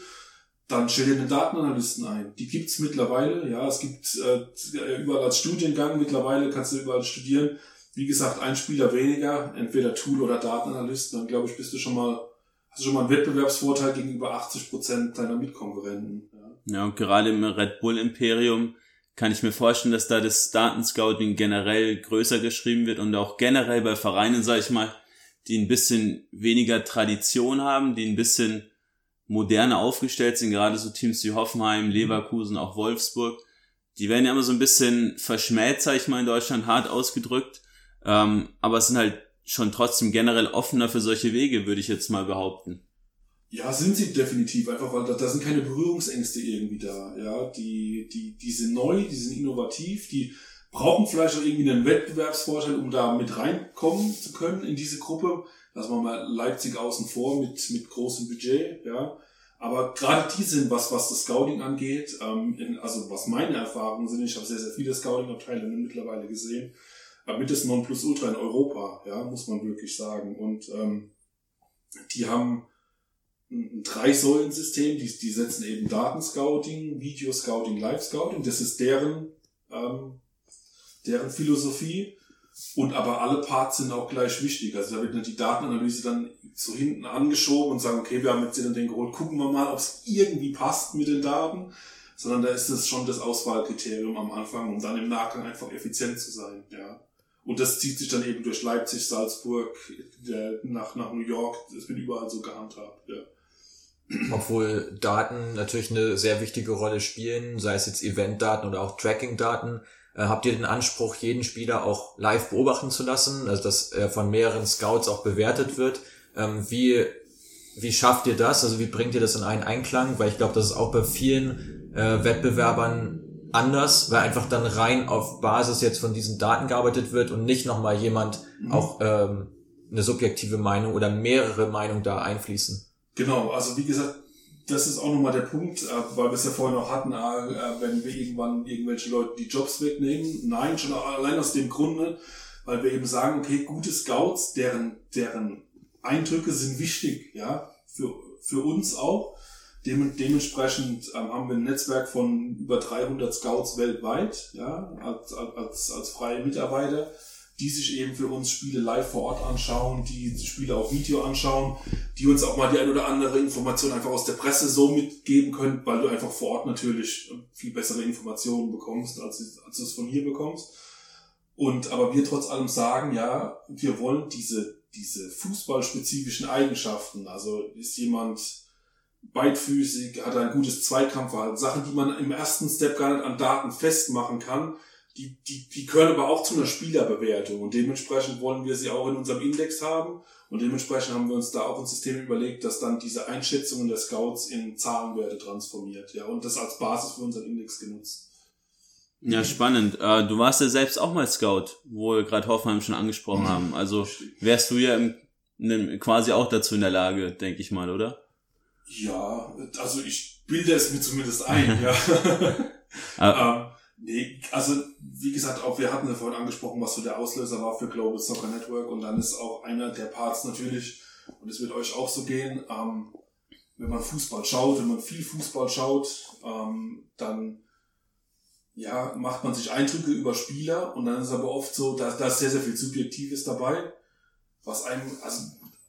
[SPEAKER 3] dann stell dir einen Datenanalysten ein. Die gibt's mittlerweile, ja, es gibt äh, überall als Studiengang, mittlerweile kannst du überall studieren. Wie gesagt, ein Spieler weniger, entweder Tool oder Datenanalysten, dann glaube ich, bist du schon mal, hast du schon mal einen Wettbewerbsvorteil gegenüber 80 Prozent deiner Mitkonkurrenten.
[SPEAKER 2] Ja. ja, und gerade im Red Bull Imperium kann ich mir vorstellen, dass da das Datenscouting generell größer geschrieben wird und auch generell bei Vereinen, sag ich mal, die ein bisschen weniger Tradition haben, die ein bisschen moderner aufgestellt sind, gerade so Teams wie Hoffenheim, Leverkusen, auch Wolfsburg, die werden ja immer so ein bisschen verschmäht, sag ich mal, in Deutschland, hart ausgedrückt, ähm, aber es sind halt schon trotzdem generell offener für solche Wege, würde ich jetzt mal behaupten.
[SPEAKER 3] Ja, sind sie definitiv, einfach weil da, da sind keine Berührungsängste irgendwie da. Ja, die, die, die sind neu, die sind innovativ, die brauchen vielleicht auch irgendwie einen Wettbewerbsvorteil, um da mit reinkommen zu können in diese Gruppe. Lassen wir mal Leipzig außen vor mit, mit großem Budget, ja. Aber gerade die sind was, was das Scouting angeht, ähm, in, also was meine Erfahrungen sind, ich habe sehr, sehr viele Scouting-Abteilungen mittlerweile gesehen, aber mit das Nonplusultra in Europa, ja, muss man wirklich sagen. Und ähm, die haben ein Drei-Säulen-System, die, die setzen eben Datenscouting, Video-Scouting, Live-Scouting, das ist deren, ähm, deren Philosophie. Und aber alle Parts sind auch gleich wichtig. Also da wird nicht die Datenanalyse dann so hinten angeschoben und sagen, okay, wir haben jetzt den und den geholt, gucken wir mal, ob es irgendwie passt mit den Daten. Sondern da ist es schon das Auswahlkriterium am Anfang, um dann im Nachgang einfach effizient zu sein, ja. Und das zieht sich dann eben durch Leipzig, Salzburg, nach, nach New York. Das wird überall so gehandhabt, ja.
[SPEAKER 1] Obwohl Daten natürlich eine sehr wichtige Rolle spielen, sei es jetzt Eventdaten oder auch Tracking-Daten. Äh, habt ihr den Anspruch, jeden Spieler auch live beobachten zu lassen, also dass er von mehreren Scouts auch bewertet wird? Ähm, wie, wie schafft ihr das? Also wie bringt ihr das in einen Einklang? Weil ich glaube, das ist auch bei vielen äh, Wettbewerbern anders, weil einfach dann rein auf Basis jetzt von diesen Daten gearbeitet wird und nicht nochmal jemand mhm. auch ähm, eine subjektive Meinung oder mehrere Meinungen da einfließen.
[SPEAKER 3] Genau, also wie gesagt, das ist auch nochmal der Punkt, äh, weil wir es ja vorhin noch hatten, äh, wenn wir irgendwann irgendwelche Leute die Jobs wegnehmen. Nein, schon allein aus dem Grunde, weil wir eben sagen, okay, gute Scouts, deren, deren Eindrücke sind wichtig, ja, für, für uns auch. Dem, dementsprechend ähm, haben wir ein Netzwerk von über 300 Scouts weltweit, ja, als, als, als freie Mitarbeiter die sich eben für uns Spiele live vor Ort anschauen, die Spiele auf Video anschauen, die uns auch mal die ein oder andere Information einfach aus der Presse so mitgeben können, weil du einfach vor Ort natürlich viel bessere Informationen bekommst, als, als du es von hier bekommst. Und aber wir trotz allem sagen, ja, wir wollen diese, diese fußballspezifischen Eigenschaften, also ist jemand beidfüßig, hat ein gutes Zweikampfverhalten, Sachen, die man im ersten Step gar nicht an Daten festmachen kann, die, die, die gehören aber auch zu einer Spielerbewertung und dementsprechend wollen wir sie auch in unserem Index haben und dementsprechend haben wir uns da auch ein System überlegt, das dann diese Einschätzungen der Scouts in Zahlenwerte transformiert, ja, und das als Basis für unseren Index genutzt.
[SPEAKER 2] Ja, spannend. Äh, du warst ja selbst auch mal Scout, wo wir gerade Hoffenheim schon angesprochen mhm. haben. Also wärst du ja im, im, quasi auch dazu in der Lage, denke ich mal, oder?
[SPEAKER 3] Ja, also ich bilde es mir zumindest ein, ja. ähm, nee, also wie gesagt, auch wir hatten ja vorhin angesprochen, was so der Auslöser war für Global Soccer Network. Und dann ist auch einer der Parts natürlich, und es wird euch auch so gehen, ähm, wenn man Fußball schaut, wenn man viel Fußball schaut, ähm, dann ja, macht man sich Eindrücke über Spieler. Und dann ist aber oft so, dass da sehr, sehr viel Subjektives dabei, was einem, also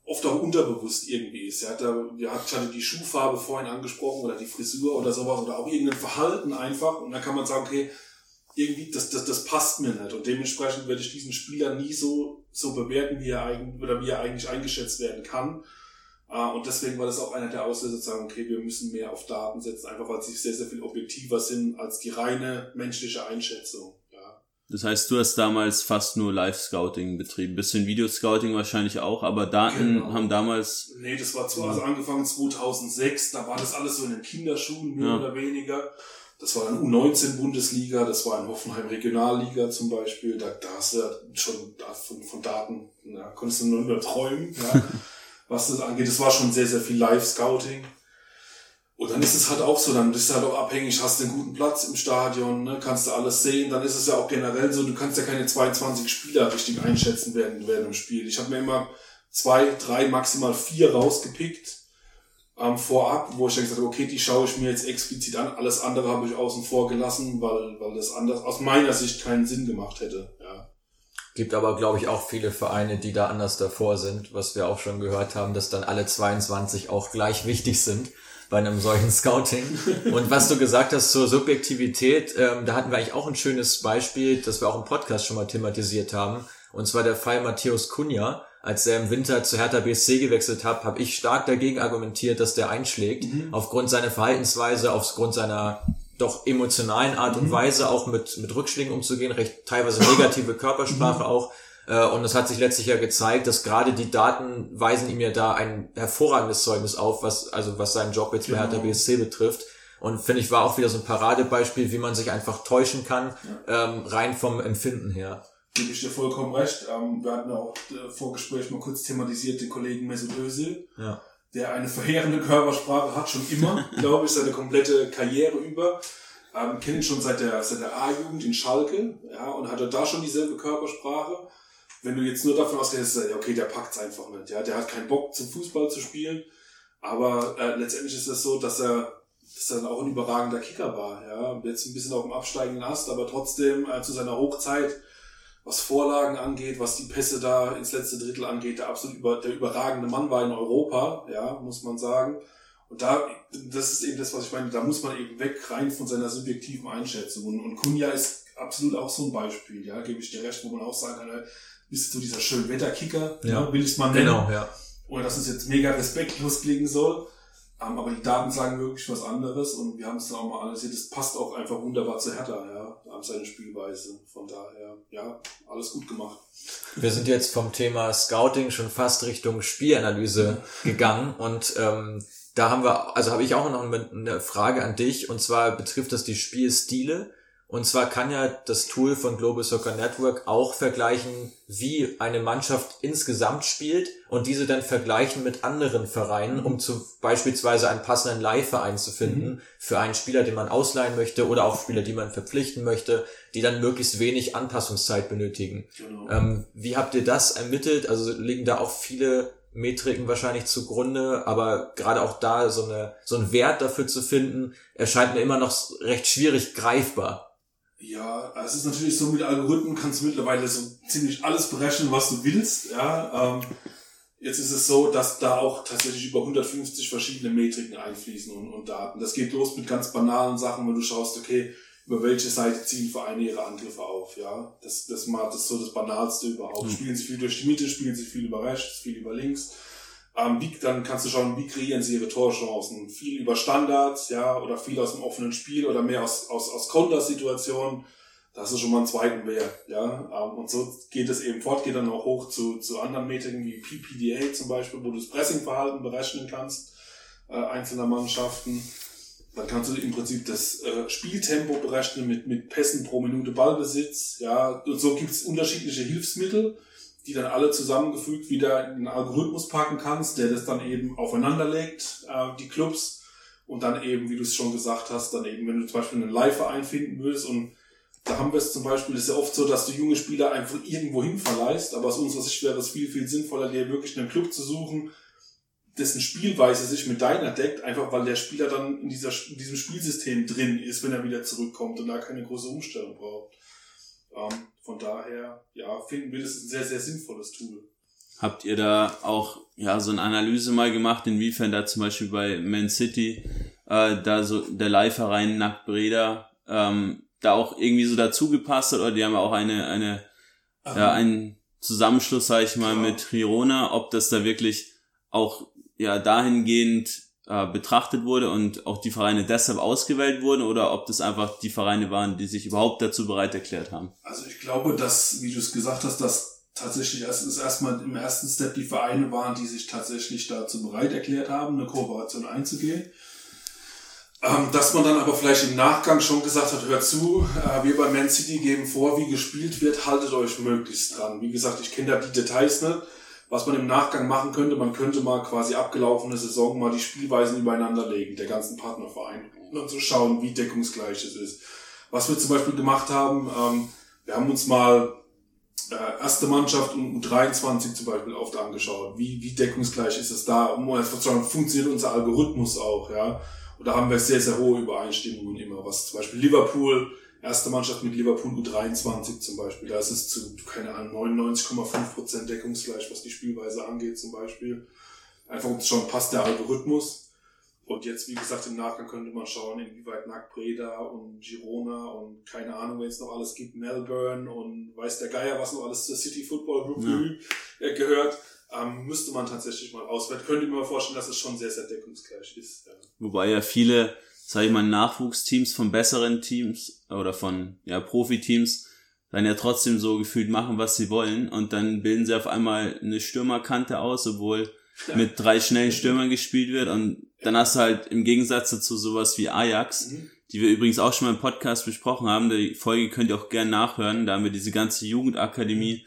[SPEAKER 3] oft auch unterbewusst irgendwie ist. Ja, da, ja, ich hatte die Schuhfarbe vorhin angesprochen oder die Frisur oder sowas oder auch irgendein Verhalten einfach und dann kann man sagen, okay, irgendwie, das, das, das passt mir nicht und dementsprechend werde ich diesen Spieler nie so, so bewerten, wie er eigentlich, oder wie er eigentlich eingeschätzt werden kann. Uh, und deswegen war das auch einer der Auslöser zu sagen, okay, wir müssen mehr auf Daten setzen, einfach weil sie sehr, sehr viel objektiver sind als die reine menschliche Einschätzung.
[SPEAKER 2] Das heißt, du hast damals fast nur Live-Scouting betrieben, bisschen Videoscouting wahrscheinlich auch, aber Daten genau. haben damals...
[SPEAKER 3] Nee, das war zwar also angefangen 2006, da war das alles so in den Kinderschuhen, mehr ja. oder weniger. Das war dann U19-Bundesliga, das war in Hoffenheim Regionalliga zum Beispiel, da, da hast du schon da von, von Daten, da konntest du nur, nur träumen. Ja. was das angeht. Es war schon sehr, sehr viel Live-Scouting. Und dann ist es halt auch so, dann bist du halt auch abhängig, hast einen guten Platz im Stadion, ne, kannst du alles sehen. Dann ist es ja auch generell so, du kannst ja keine 22 Spieler richtig einschätzen während, während dem Spiel. Ich habe mir immer zwei, drei, maximal vier rausgepickt ähm, vorab, wo ich dann gesagt habe, okay, die schaue ich mir jetzt explizit an. Alles andere habe ich außen vor gelassen, weil, weil das anders aus meiner Sicht keinen Sinn gemacht hätte. Ja.
[SPEAKER 1] Gibt aber, glaube ich, auch viele Vereine, die da anders davor sind, was wir auch schon gehört haben, dass dann alle 22 auch gleich wichtig sind bei einem solchen Scouting. Und was du gesagt hast zur Subjektivität, ähm, da hatten wir eigentlich auch ein schönes Beispiel, das wir auch im Podcast schon mal thematisiert haben. Und zwar der Fall Matthäus Kunja. Als er im Winter zu Hertha BSC gewechselt hat, habe ich stark dagegen argumentiert, dass der einschlägt. Mhm. Aufgrund seiner Verhaltensweise, aufgrund seiner doch emotionalen Art und mhm. Weise auch mit, mit Rückschlägen umzugehen, recht teilweise negative Körpersprache mhm. auch. Äh, und es hat sich letztlich ja gezeigt, dass gerade die Daten weisen ihm ja da ein hervorragendes Zeugnis auf, was, also was seinen Job jetzt genau. bei Hertha BSC betrifft. Und finde ich, war auch wieder so ein Paradebeispiel, wie man sich einfach täuschen kann, ja. ähm, rein vom Empfinden her.
[SPEAKER 3] Gebe ich dir vollkommen recht. Ähm, wir hatten auch äh, Vorgespräch mal kurz thematisiert den Kollegen Mesut Özil. Ja der eine verheerende Körpersprache hat, schon immer, glaube ich, seine komplette Karriere über. Ähm, kennt ihn schon seit der, seit der A-Jugend in Schalke, ja, und hatte da schon dieselbe Körpersprache. Wenn du jetzt nur davon ausgehst, okay, der packt's einfach nicht, ja, der hat keinen Bock zum Fußball zu spielen, aber äh, letztendlich ist es das so, dass er, dass er dann auch ein überragender Kicker war, ja, jetzt ein bisschen auf dem absteigenden Ast, aber trotzdem äh, zu seiner Hochzeit was Vorlagen angeht, was die Pässe da ins letzte Drittel angeht, der absolut über, der überragende Mann war in Europa, ja, muss man sagen. Und da, das ist eben das, was ich meine, da muss man eben weg rein von seiner subjektiven Einschätzung. Und, und Kunja ist absolut auch so ein Beispiel, ja, gebe ich dir recht, wo man auch sagen kann, bist du dieser schöne Wetterkicker, ja. ja will ich es mal nennen. Genau, ja. Oder dass es jetzt mega respektlos klingen soll. Um, aber die Daten sagen wirklich was anderes und wir haben es dann auch mal analysiert. Das passt auch einfach wunderbar zu Hertha, ja seine Spielweise. Von daher, ja, alles gut gemacht.
[SPEAKER 1] Wir sind jetzt vom Thema Scouting schon fast Richtung Spielanalyse gegangen und ähm, da haben wir, also habe ich auch noch eine Frage an dich und zwar betrifft das die Spielstile. Und zwar kann ja das Tool von Global Soccer Network auch vergleichen, wie eine Mannschaft insgesamt spielt und diese dann vergleichen mit anderen Vereinen, um zu beispielsweise einen passenden Leihverein zu finden mhm. für einen Spieler, den man ausleihen möchte oder auch Spieler, die man verpflichten möchte, die dann möglichst wenig Anpassungszeit benötigen. Genau. Ähm, wie habt ihr das ermittelt? Also liegen da auch viele Metriken wahrscheinlich zugrunde, aber gerade auch da so eine so ein Wert dafür zu finden, erscheint mir immer noch recht schwierig greifbar.
[SPEAKER 3] Ja, es ist natürlich so, mit Algorithmen kannst du mittlerweile so ziemlich alles berechnen, was du willst. Ja, ähm, jetzt ist es so, dass da auch tatsächlich über 150 verschiedene Metriken einfließen und, und Daten. Das geht los mit ganz banalen Sachen, wenn du schaust, okay, über welche Seite ziehen Vereine ihre Angriffe auf, ja. Das, das, das ist so das Banalste überhaupt. Mhm. Spielen sie viel durch die Mitte, spielen sie viel über rechts, viel über links. Ähm, wie, dann kannst du schauen, wie kreieren sie ihre Torchancen. Viel über Standards, ja, oder viel aus dem offenen Spiel oder mehr aus, aus, aus Kontersituationen. Da hast du schon mal einen zweiten Wert, ja. Ähm, und so geht es eben fort, geht dann auch hoch zu, zu anderen Metriken wie PPDA zum Beispiel, wo du das Pressingverhalten berechnen kannst, äh, einzelner Mannschaften. Dann kannst du im Prinzip das äh, Spieltempo berechnen mit, mit Pässen pro Minute Ballbesitz, ja. Und so gibt es unterschiedliche Hilfsmittel, die dann alle zusammengefügt wieder in einen Algorithmus packen kannst, der das dann eben aufeinander legt, äh, die Clubs. Und dann eben, wie du es schon gesagt hast, dann eben, wenn du zum Beispiel einen Live-Verein finden willst und da haben wir es zum Beispiel, ist ja oft so, dass du junge Spieler einfach irgendwo hin verleihst, aber aus unserer Sicht wäre es viel, viel sinnvoller, dir wirklich einen Club zu suchen, dessen Spielweise sich mit deiner deckt, einfach weil der Spieler dann in, dieser, in diesem Spielsystem drin ist, wenn er wieder zurückkommt und da keine große Umstellung braucht. Ähm, von daher, ja, finden wir das ein sehr, sehr sinnvolles Tool.
[SPEAKER 2] Habt ihr da auch ja so eine Analyse mal gemacht, inwiefern da zum Beispiel bei Man City äh, da so der Live-Verein Nackt Breda ähm, da auch irgendwie so dazu gepasst hat oder die haben ja auch eine, eine, Aha. ja, einen Zusammenschluss, sag ich mal, ja. mit Girona, ob das da wirklich auch, ja, dahingehend äh, betrachtet wurde und auch die Vereine deshalb ausgewählt wurden oder ob das einfach die Vereine waren, die sich überhaupt dazu bereit erklärt haben?
[SPEAKER 3] Also ich glaube, dass, wie du es gesagt hast, dass tatsächlich erstens erstmal im ersten Step die Vereine waren, die sich tatsächlich dazu bereit erklärt haben, eine Kooperation einzugehen. Ähm, dass man dann aber vielleicht im Nachgang schon gesagt hat, hört zu, äh, wir bei Man City geben vor, wie gespielt wird, haltet euch möglichst dran. Wie gesagt, ich kenne da die Details nicht. Was man im Nachgang machen könnte, man könnte mal quasi abgelaufene Saison mal die Spielweisen übereinander legen, der ganzen Partnervereine, und zu schauen, wie deckungsgleich es ist. Was wir zum Beispiel gemacht haben, ähm, wir haben uns mal äh, erste Mannschaft und U23 zum Beispiel oft angeschaut. Wie, wie deckungsgleich ist es da? Um einfach zu sagen, funktioniert unser Algorithmus auch, ja? Und da haben wir sehr, sehr hohe Übereinstimmungen immer, was zum Beispiel Liverpool, erste Mannschaft mit Liverpool U23 zum Beispiel, da ist es zu, keine Ahnung, 99,5% deckungsgleich, was die Spielweise angeht zum Beispiel. Einfach um schon passt der Algorithmus. Und jetzt, wie gesagt, im Nachgang könnte man schauen, inwieweit Nack Breda und Girona und keine Ahnung, wenn es noch alles gibt, Melbourne und weiß der Geier, was noch alles zur City Football Review ja. gehört ähm, müsste man tatsächlich mal auswerten. Könnte ich mir vorstellen, dass es schon sehr, sehr deckungsgleich ist. Ja.
[SPEAKER 2] Wobei ja viele, sag ich mal, Nachwuchsteams von besseren Teams oder von ja, Profiteams dann ja trotzdem so gefühlt machen, was sie wollen und dann bilden sie auf einmal eine Stürmerkante aus, obwohl ja. mit drei schnellen Stürmern gespielt wird und dann hast du halt im Gegensatz dazu sowas wie Ajax, mhm. die wir übrigens auch schon mal im Podcast besprochen haben, die Folge könnt ihr auch gerne nachhören, da haben wir diese ganze Jugendakademie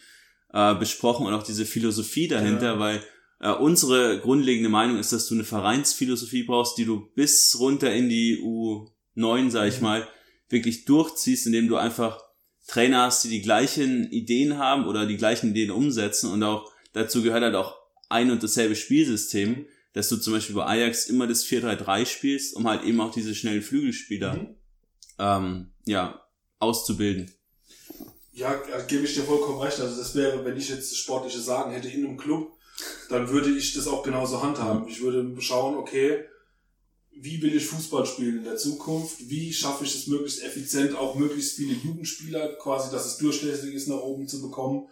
[SPEAKER 2] äh, besprochen und auch diese Philosophie dahinter, ja. weil äh, unsere grundlegende Meinung ist, dass du eine Vereinsphilosophie brauchst, die du bis runter in die U9, sag ich mhm. mal, wirklich durchziehst, indem du einfach Trainer hast, die die gleichen Ideen haben oder die gleichen Ideen umsetzen und auch dazu gehört halt auch ein und dasselbe Spielsystem, dass du zum Beispiel bei Ajax immer das 4-3-3 spielst, um halt eben auch diese schnellen Flügelspieler mhm. ähm, ja, auszubilden.
[SPEAKER 3] Ja, gebe ich dir vollkommen recht. Also das wäre, wenn ich jetzt das sportliche Sagen hätte in einem Club, dann würde ich das auch genauso handhaben. Ich würde schauen, okay, wie will ich Fußball spielen in der Zukunft? Wie schaffe ich es möglichst effizient, auch möglichst viele Jugendspieler quasi, dass es durchschnittlich ist, nach oben zu bekommen?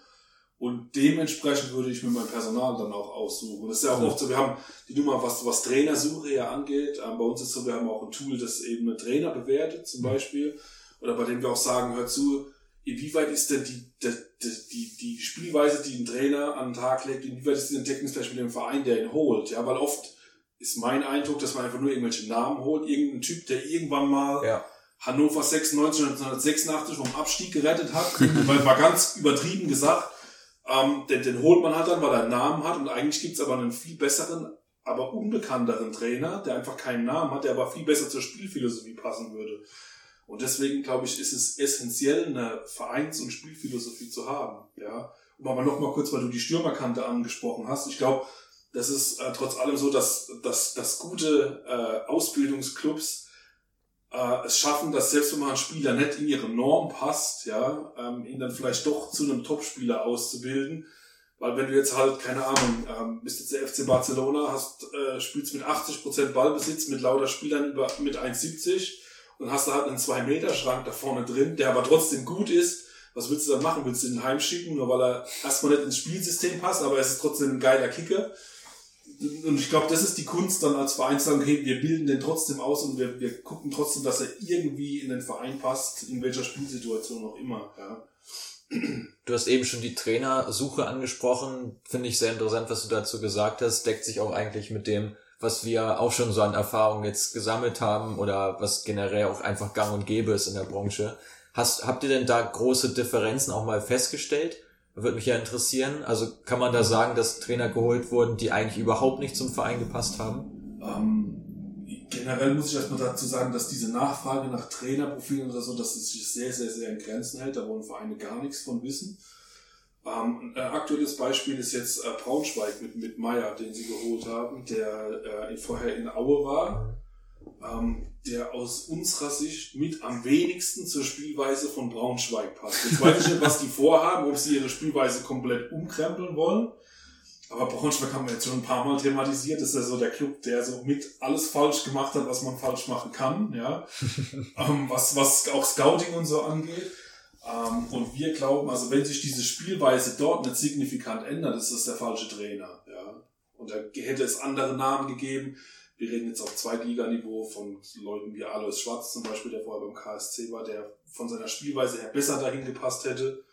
[SPEAKER 3] Und dementsprechend würde ich mir mein Personal dann auch aussuchen. Das ist ja auch oft so, wir haben die Nummer, was, was Trainersuche ja angeht. Ähm, bei uns ist so, wir haben auch ein Tool, das eben einen Trainer bewertet, zum Beispiel. Oder bei dem wir auch sagen, hör zu, inwieweit ist denn die, die, die, die Spielweise, die ein Trainer an den Tag legt, inwieweit ist die Entdeckungsfleisch mit dem Verein, der ihn holt? Ja, weil oft ist mein Eindruck, dass man einfach nur irgendwelche Namen holt, irgendein Typ, der irgendwann mal ja. Hannover 96, 1986 vom Abstieg gerettet hat, weil war ganz übertrieben gesagt, ähm, den, den holt man halt dann, weil er einen Namen hat und eigentlich gibt's aber einen viel besseren, aber unbekannteren Trainer, der einfach keinen Namen hat, der aber viel besser zur Spielphilosophie passen würde. Und deswegen, glaube ich, ist es essentiell, eine Vereins- und Spielphilosophie zu haben. Ja, um aber noch mal kurz, weil du die Stürmerkante angesprochen hast. Ich glaube, das ist äh, trotz allem so, dass, dass, dass gute äh, Ausbildungsclubs äh, es schaffen, dass selbst wenn man ein Spieler nicht in ihre Norm passt, ja, ähm, ihn dann vielleicht doch zu einem Topspieler auszubilden. Weil wenn du jetzt halt, keine Ahnung, ähm, bist jetzt der FC Barcelona, hast, äh, spielst mit 80% Ballbesitz mit lauter Spielern über mit 1,70 dann hast du halt einen 2-Meter-Schrank da vorne drin, der aber trotzdem gut ist. Was willst du dann machen? Willst du ihn heimschicken, nur weil er erstmal nicht ins Spielsystem passt, aber es ist trotzdem ein geiler Kicker? und ich glaube, das ist die Kunst dann als Verein zu sagen, okay, wir bilden den trotzdem aus und wir, wir gucken trotzdem, dass er irgendwie in den Verein passt, in welcher Spielsituation auch immer. Ja.
[SPEAKER 1] Du hast eben schon die Trainersuche angesprochen. Finde ich sehr interessant, was du dazu gesagt hast. Deckt sich auch eigentlich mit dem, was wir auch schon so an Erfahrungen jetzt gesammelt haben oder was generell auch einfach gang und gäbe ist in der Branche. Hast, habt ihr denn da große Differenzen auch mal festgestellt? Würde mich ja interessieren. Also kann man da sagen, dass Trainer geholt wurden, die eigentlich überhaupt nicht zum Verein gepasst haben?
[SPEAKER 3] Ähm, generell muss ich erstmal dazu sagen, dass diese Nachfrage nach Trainerprofilen oder so, dass es sich sehr, sehr, sehr in Grenzen hält. Da wollen Vereine gar nichts von wissen. Ähm, ein aktuelles Beispiel ist jetzt äh, Braunschweig mit, mit Meier, den sie geholt haben, der äh, vorher in Aue war ähm, der aus unserer Sicht mit am wenigsten zur Spielweise von Braunschweig passt. Jetzt weiß ich nicht, was die vorhaben, ob sie ihre Spielweise komplett umkrempeln wollen. Aber Braunschweig haben wir jetzt schon ein paar Mal thematisiert. Das ist ja so der Club, der so mit alles falsch gemacht hat, was man falsch machen kann, ja. ähm, was, was auch Scouting und so angeht. Ähm, und wir glauben, also wenn sich diese Spielweise dort nicht signifikant ändert, ist das der falsche Trainer, ja. Und da hätte es andere Namen gegeben wir reden jetzt auf Zweitliganiveau von Leuten wie Alois Schwarz zum Beispiel, der vorher beim KSC war, der von seiner Spielweise her besser dahin gepasst hätte.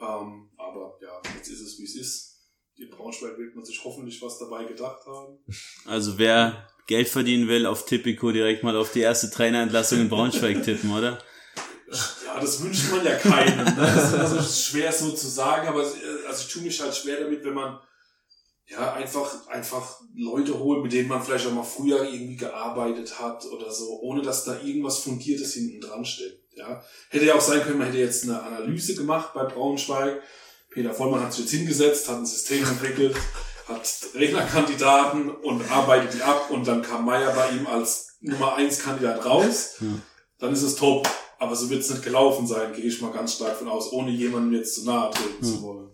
[SPEAKER 3] Ähm, aber ja, jetzt ist es wie es ist. In Braunschweig wird man sich hoffentlich was dabei gedacht haben.
[SPEAKER 2] Also wer Geld verdienen will, auf Tipico direkt mal auf die erste Trainerentlassung in Braunschweig tippen, oder?
[SPEAKER 3] Ja, das wünscht man ja keinem. Ne? Das ist schwer so zu sagen, aber also ich tue mich halt schwer damit, wenn man ja, einfach, einfach Leute holen, mit denen man vielleicht auch mal früher irgendwie gearbeitet hat oder so, ohne dass da irgendwas Fundiertes hinten dran steht. Ja, hätte ja auch sein können, man hätte jetzt eine Analyse gemacht bei Braunschweig. Peter Vollmann hat sich jetzt hingesetzt, hat ein System entwickelt, hat Trainerkandidaten und arbeitet die ab und dann kam Meier bei ihm als Nummer eins Kandidat raus. Dann ist es top. Aber so wird es nicht gelaufen sein, gehe ich mal ganz stark von aus, ohne jemandem jetzt zu nahe treten zu wollen.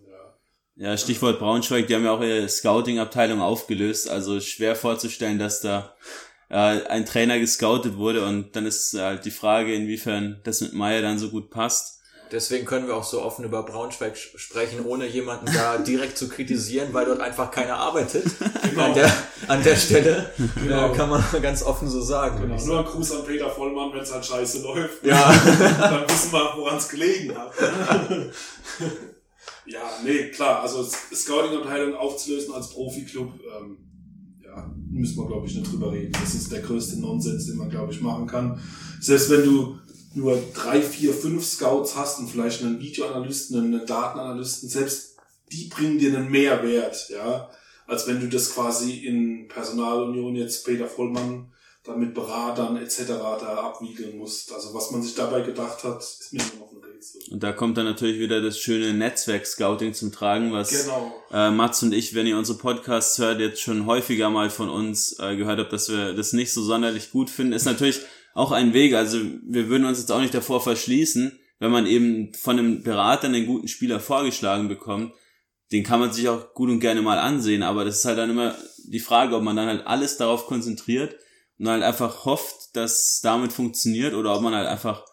[SPEAKER 2] Ja, Stichwort Braunschweig, die haben ja auch ihre Scouting-Abteilung aufgelöst. Also schwer vorzustellen, dass da äh, ein Trainer gescoutet wurde und dann ist halt die Frage, inwiefern das mit Meier dann so gut passt.
[SPEAKER 1] Deswegen können wir auch so offen über Braunschweig sprechen, ohne jemanden da direkt zu kritisieren, weil dort einfach keiner arbeitet. Genau. An, der, an der Stelle genau. kann man ganz offen so sagen.
[SPEAKER 3] Genau. Nur ein Gruß an Peter Vollmann, wenn es halt scheiße läuft. Ja. dann wissen wir, woran es gelegen hat. Ja, nee, klar. Also Scouting-Abteilung aufzulösen als Profi-Club, ähm, ja, müssen wir, glaube ich, nicht drüber reden. Das ist der größte Nonsens, den man, glaube ich, machen kann. Selbst wenn du nur drei, vier, fünf Scouts hast und vielleicht einen Videoanalysten, einen Datenanalysten, selbst die bringen dir einen Mehrwert, ja, als wenn du das quasi in Personalunion jetzt Peter Vollmann dann mit Beratern etc. da abwiegeln musst. Also was man sich dabei gedacht hat, ist mir noch ein Rätsel.
[SPEAKER 2] Und da kommt dann natürlich wieder das schöne Netzwerk-Scouting zum Tragen, was genau. äh, Mats und ich, wenn ihr unsere Podcasts hört, jetzt schon häufiger mal von uns äh, gehört habt, dass wir das nicht so sonderlich gut finden, ist natürlich auch ein Weg. Also wir würden uns jetzt auch nicht davor verschließen, wenn man eben von einem Berater einen guten Spieler vorgeschlagen bekommt, den kann man sich auch gut und gerne mal ansehen, aber das ist halt dann immer die Frage, ob man dann halt alles darauf konzentriert, und halt einfach hofft, dass damit funktioniert oder ob man halt einfach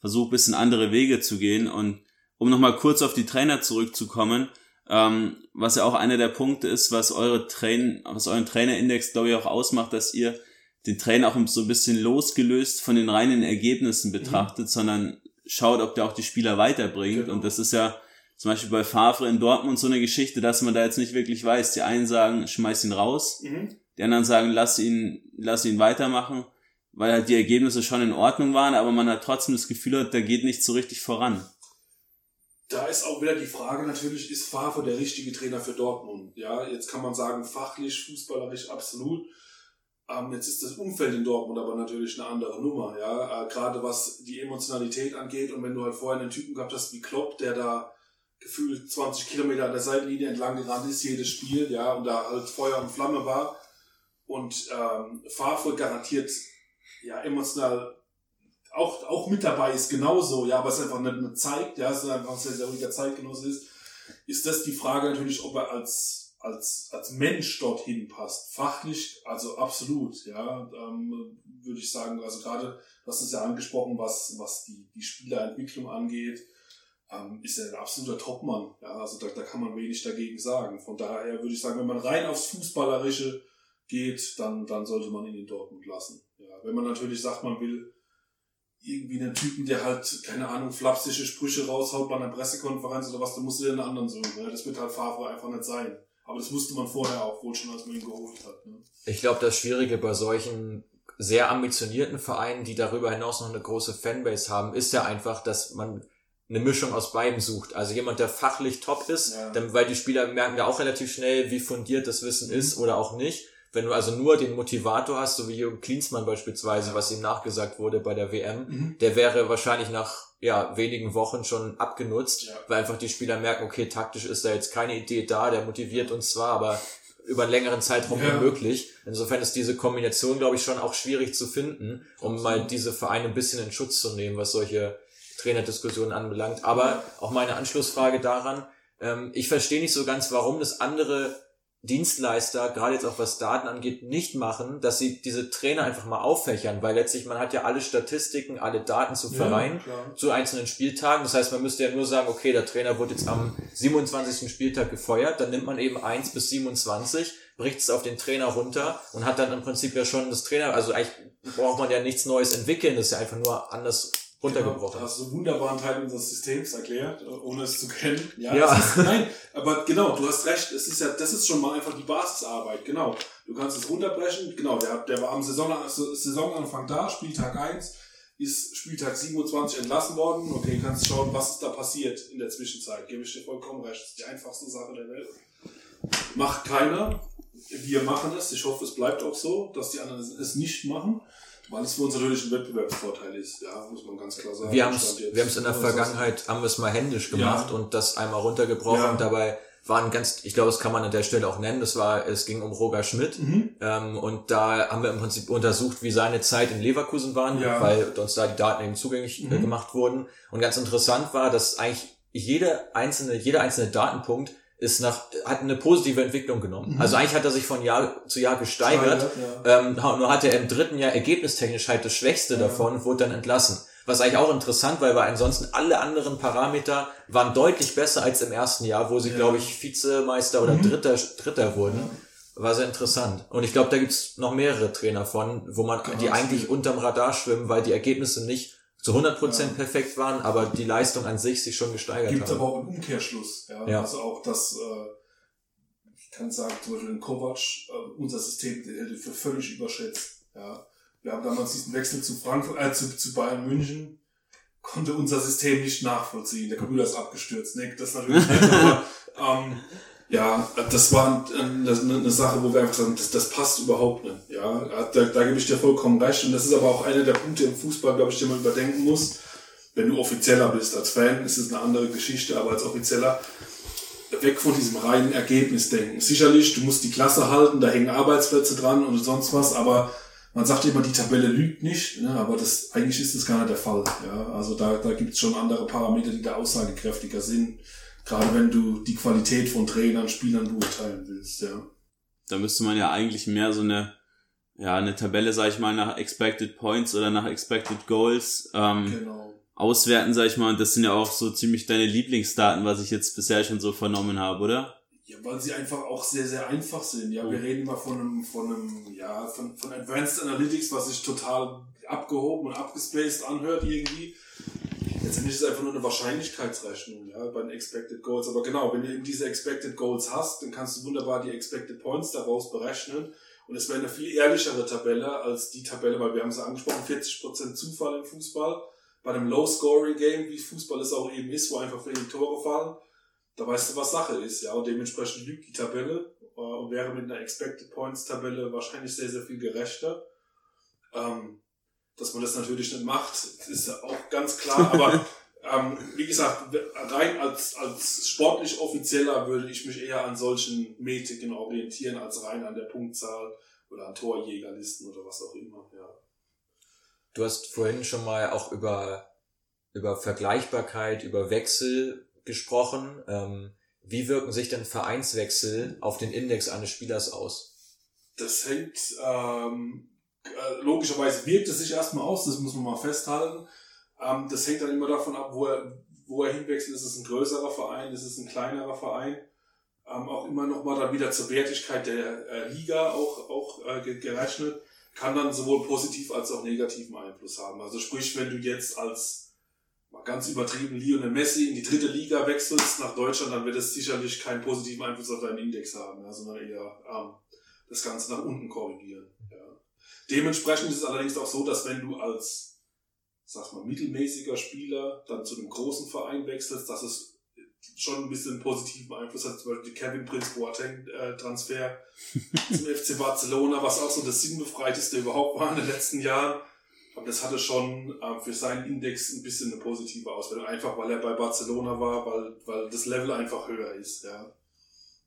[SPEAKER 2] versucht, bisschen andere Wege zu gehen. Und um nochmal kurz auf die Trainer zurückzukommen, ähm, was ja auch einer der Punkte ist, was eure Train, was euren Trainerindex, glaube ich, auch ausmacht, dass ihr den Trainer auch so ein bisschen losgelöst von den reinen Ergebnissen mhm. betrachtet, mhm. sondern schaut, ob der auch die Spieler weiterbringt. Genau. Und das ist ja zum Beispiel bei Favre in Dortmund so eine Geschichte, dass man da jetzt nicht wirklich weiß. Die einen sagen, schmeiß ihn raus. Mhm. Die anderen sagen, lass ihn, lass ihn weitermachen, weil halt die Ergebnisse schon in Ordnung waren, aber man hat trotzdem das Gefühl hat, da geht nicht so richtig voran.
[SPEAKER 3] Da ist auch wieder die Frage natürlich, ist Favre der richtige Trainer für Dortmund? Ja, jetzt kann man sagen, fachlich, fußballerisch absolut. Ähm, jetzt ist das Umfeld in Dortmund aber natürlich eine andere Nummer, ja. Äh, Gerade was die Emotionalität angeht und wenn du halt vorher einen Typen gehabt hast wie Klopp, der da gefühlt 20 Kilometer an der Seitenlinie entlang gerannt ist, jedes Spiel, ja, und da halt Feuer und Flamme war, und ähm, Favre garantiert ja emotional auch, auch mit dabei ist, genauso, ja, aber es einfach nicht, nicht zeigt, ja, es ist einfach ein sehr, sehr ruhiger Zeitgenosse ist, ist das die Frage natürlich, ob er als, als, als Mensch dorthin passt. Fachlich, also absolut, ja, ähm, würde ich sagen, also gerade, hast es ja angesprochen, was, was die, die Spielerentwicklung angeht, ähm, ist er ein absoluter Topmann. Ja, also da, da kann man wenig dagegen sagen. Von daher würde ich sagen, wenn man rein aufs Fußballerische geht, dann, dann sollte man ihn in Dortmund lassen. Ja, wenn man natürlich sagt, man will irgendwie einen Typen, der halt, keine Ahnung, flapsische Sprüche raushaut bei einer Pressekonferenz oder was, dann musst du dir einen anderen suchen. Ne? Das wird halt Favre einfach nicht sein. Aber das wusste man vorher auch wohl schon, als man ihn geholt hat. Ne?
[SPEAKER 1] Ich glaube, das Schwierige bei solchen sehr ambitionierten Vereinen, die darüber hinaus noch eine große Fanbase haben, ist ja einfach, dass man eine Mischung aus beiden sucht. Also jemand, der fachlich top ist, ja. dann, weil die Spieler merken ja auch relativ schnell, wie fundiert das Wissen mhm. ist oder auch nicht. Wenn du also nur den Motivator hast, so wie Jürgen Klinsmann beispielsweise, was ihm nachgesagt wurde bei der WM, mhm. der wäre wahrscheinlich nach ja, wenigen Wochen schon abgenutzt, ja. weil einfach die Spieler merken, okay, taktisch ist da jetzt keine Idee da, der motiviert uns zwar, aber über einen längeren Zeitraum ja. unmöglich. Insofern ist diese Kombination, glaube ich, schon auch schwierig zu finden, um mal diese Vereine ein bisschen in Schutz zu nehmen, was solche Trainerdiskussionen anbelangt. Aber auch meine Anschlussfrage daran, ähm, ich verstehe nicht so ganz, warum das andere Dienstleister, gerade jetzt auch was Daten angeht, nicht machen, dass sie diese Trainer einfach mal auffächern, weil letztlich man hat ja alle Statistiken, alle Daten zu Vereinen ja, zu einzelnen Spieltagen. Das heißt, man müsste ja nur sagen, okay, der Trainer wurde jetzt am 27. Spieltag gefeuert, dann nimmt man eben 1 bis 27, bricht es auf den Trainer runter und hat dann im Prinzip ja schon das Trainer, also eigentlich braucht man ja nichts Neues entwickeln, das ist ja einfach nur anders runtergebrochen.
[SPEAKER 3] Genau, hast du wunderbaren Teil unseres Systems erklärt, äh, ohne es zu kennen. Ja. ja. Ist, nein, aber genau, du hast recht. Es ist ja, das ist schon mal einfach die Basisarbeit. Genau. Du kannst es runterbrechen. Genau, der, der war am Saison, Saisonanfang da, Spieltag 1, ist Spieltag 27 entlassen worden. Okay, kannst schauen, was ist da passiert in der Zwischenzeit. Gebe ich dir vollkommen recht. Das ist die einfachste Sache der Welt. Macht keiner. Wir machen es. Ich hoffe, es bleibt auch so, dass die anderen es nicht machen. Weil es für uns natürlich ein Wettbewerbsvorteil ist, ja, muss man ganz klar sagen.
[SPEAKER 1] Wir haben es wir haben es in der Vergangenheit, haben wir es mal händisch gemacht ja. und das einmal runtergebrochen. Ja. Dabei waren ganz, ich glaube, das kann man an der Stelle auch nennen, das war, es ging um Roger Schmidt mhm. ähm, und da haben wir im Prinzip untersucht, wie seine Zeit in Leverkusen waren, ja. weil uns da die Daten eben zugänglich äh, mhm. gemacht wurden. Und ganz interessant war, dass eigentlich jede einzelne, jeder einzelne Datenpunkt ist nach, hat eine positive Entwicklung genommen. Mhm. Also eigentlich hat er sich von Jahr zu Jahr gesteigert. Ja. Ähm, nur hatte er im dritten Jahr ergebnistechnisch halt das Schwächste ja. davon und wurde dann entlassen. Was eigentlich auch interessant, weil wir ansonsten alle anderen Parameter waren deutlich besser als im ersten Jahr, wo sie, ja. glaube ich, Vizemeister oder mhm. Dritter, Dritter wurden. War sehr interessant. Und ich glaube, da gibt's noch mehrere Trainer von, wo man, die eigentlich unterm Radar schwimmen, weil die Ergebnisse nicht zu 100 Prozent ja. perfekt waren, aber die Leistung an sich sich schon gesteigert
[SPEAKER 3] Gibt haben. Gibt aber auch einen Umkehrschluss. Ja? ja. Also auch das, äh, ich kann sagen, zum Beispiel in Kovac, äh, unser System hätte für völlig überschätzt. Ja? Wir haben damals diesen Wechsel zu Frankfurt, äh, zu, zu Bayern München, konnte unser System nicht nachvollziehen. Der Computer ist abgestürzt. Ne? Das natürlich nicht, aber ähm, ja, das war eine, eine Sache, wo wir einfach sagen, das, das passt überhaupt nicht. Ja, da, da gebe ich dir vollkommen recht. Und das ist aber auch einer der Punkte im Fußball, glaube ich, den man überdenken muss. Wenn du offizieller bist als Fan, ist es eine andere Geschichte, aber als offizieller weg von diesem reinen Ergebnisdenken. Sicherlich, du musst die Klasse halten, da hängen Arbeitsplätze dran und sonst was, aber man sagt immer, die Tabelle lügt nicht, ne, aber das eigentlich ist das gar nicht der Fall. Ja, also da, da gibt es schon andere Parameter, die da aussagekräftiger sind. Gerade wenn du die Qualität von Trainern, Spielern beurteilen willst, ja.
[SPEAKER 2] Da müsste man ja eigentlich mehr so eine, ja, eine Tabelle, sag ich mal, nach Expected Points oder nach Expected Goals ähm, genau. auswerten, sag ich mal. Und das sind ja auch so ziemlich deine Lieblingsdaten, was ich jetzt bisher schon so vernommen habe, oder?
[SPEAKER 3] Ja, weil sie einfach auch sehr, sehr einfach sind. Ja, wir reden immer von einem, von einem, ja, von, von Advanced Analytics, was sich total abgehoben und abgespaced anhört irgendwie. Letztendlich ist es einfach nur eine Wahrscheinlichkeitsrechnung, ja, bei den Expected Goals. Aber genau, wenn du eben diese Expected Goals hast, dann kannst du wunderbar die Expected Points daraus berechnen. Und es wäre eine viel ehrlichere Tabelle als die Tabelle, weil wir haben es ja angesprochen, 40% Zufall im Fußball. Bei einem Low-Scoring-Game, wie Fußball es auch eben ist, wo einfach viele Tore fallen, da weißt du, was Sache ist, ja. Und dementsprechend lügt die Tabelle äh, und wäre mit einer Expected Points Tabelle wahrscheinlich sehr, sehr viel gerechter. Ähm, dass man das natürlich nicht macht, ist ja auch ganz klar. Aber ähm, wie gesagt, rein als, als sportlich Offizieller würde ich mich eher an solchen Metriken orientieren, als rein an der Punktzahl oder an Torjägerlisten oder was auch immer. Ja.
[SPEAKER 1] Du hast vorhin schon mal auch über, über Vergleichbarkeit, über Wechsel gesprochen. Ähm, wie wirken sich denn Vereinswechsel auf den Index eines Spielers aus?
[SPEAKER 3] Das hängt ähm, äh, logischerweise wirkt es sich erstmal aus, das muss man mal festhalten. Ähm, das hängt dann immer davon ab, wo er, wo er hinwechselt, ist es ein größerer Verein, ist es ein kleinerer Verein. Ähm, auch immer noch mal dann wieder zur Wertigkeit der äh, Liga auch, auch äh, gerechnet, kann dann sowohl positiv als auch negativen Einfluss haben. Also sprich, wenn du jetzt als ganz übertrieben Lionel Messi in die dritte Liga wechselst nach Deutschland, dann wird es sicherlich keinen positiven Einfluss auf deinen Index haben, sondern eher ähm, das Ganze nach unten korrigieren. Ja. Dementsprechend ist es allerdings auch so, dass wenn du als sag mal, mittelmäßiger Spieler dann zu einem großen Verein wechselst, dass es schon ein bisschen positiven Einfluss hat, zum Beispiel die Kevin Prince Boateng äh, Transfer zum FC Barcelona, was auch so das sinnbefreiteste überhaupt war in den letzten Jahren. Aber das hatte schon äh, für seinen Index ein bisschen eine positive Auswirkung, einfach weil er bei Barcelona war, weil, weil das Level einfach höher ist, ja.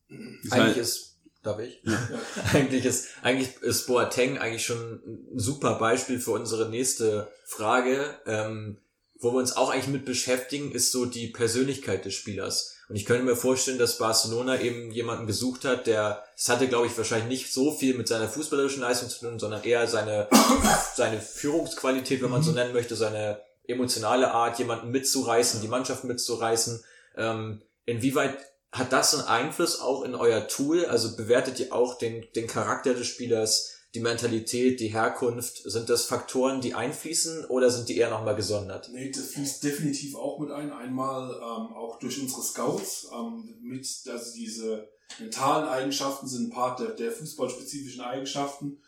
[SPEAKER 1] Eigentlich ist Darf ich? Ja. eigentlich ist, eigentlich ist Boateng eigentlich schon ein super Beispiel für unsere nächste Frage. Ähm, wo wir uns auch eigentlich mit beschäftigen, ist so die Persönlichkeit des Spielers. Und ich könnte mir vorstellen, dass Barcelona eben jemanden gesucht hat, der, es hatte, glaube ich, wahrscheinlich nicht so viel mit seiner fußballerischen Leistung zu tun, sondern eher seine, seine Führungsqualität, wenn man so mhm. nennen möchte, seine emotionale Art, jemanden mitzureißen, die Mannschaft mitzureißen. Ähm, inwieweit hat das einen Einfluss auch in euer Tool? Also bewertet ihr auch den, den Charakter des Spielers, die Mentalität, die Herkunft? Sind das Faktoren, die einfließen oder sind die eher nochmal gesondert?
[SPEAKER 3] Nee, das fließt definitiv auch mit ein. Einmal ähm, auch durch unsere Scouts ähm, mit, also diese mentalen Eigenschaften sind ein Part der, der fußballspezifischen Eigenschaften,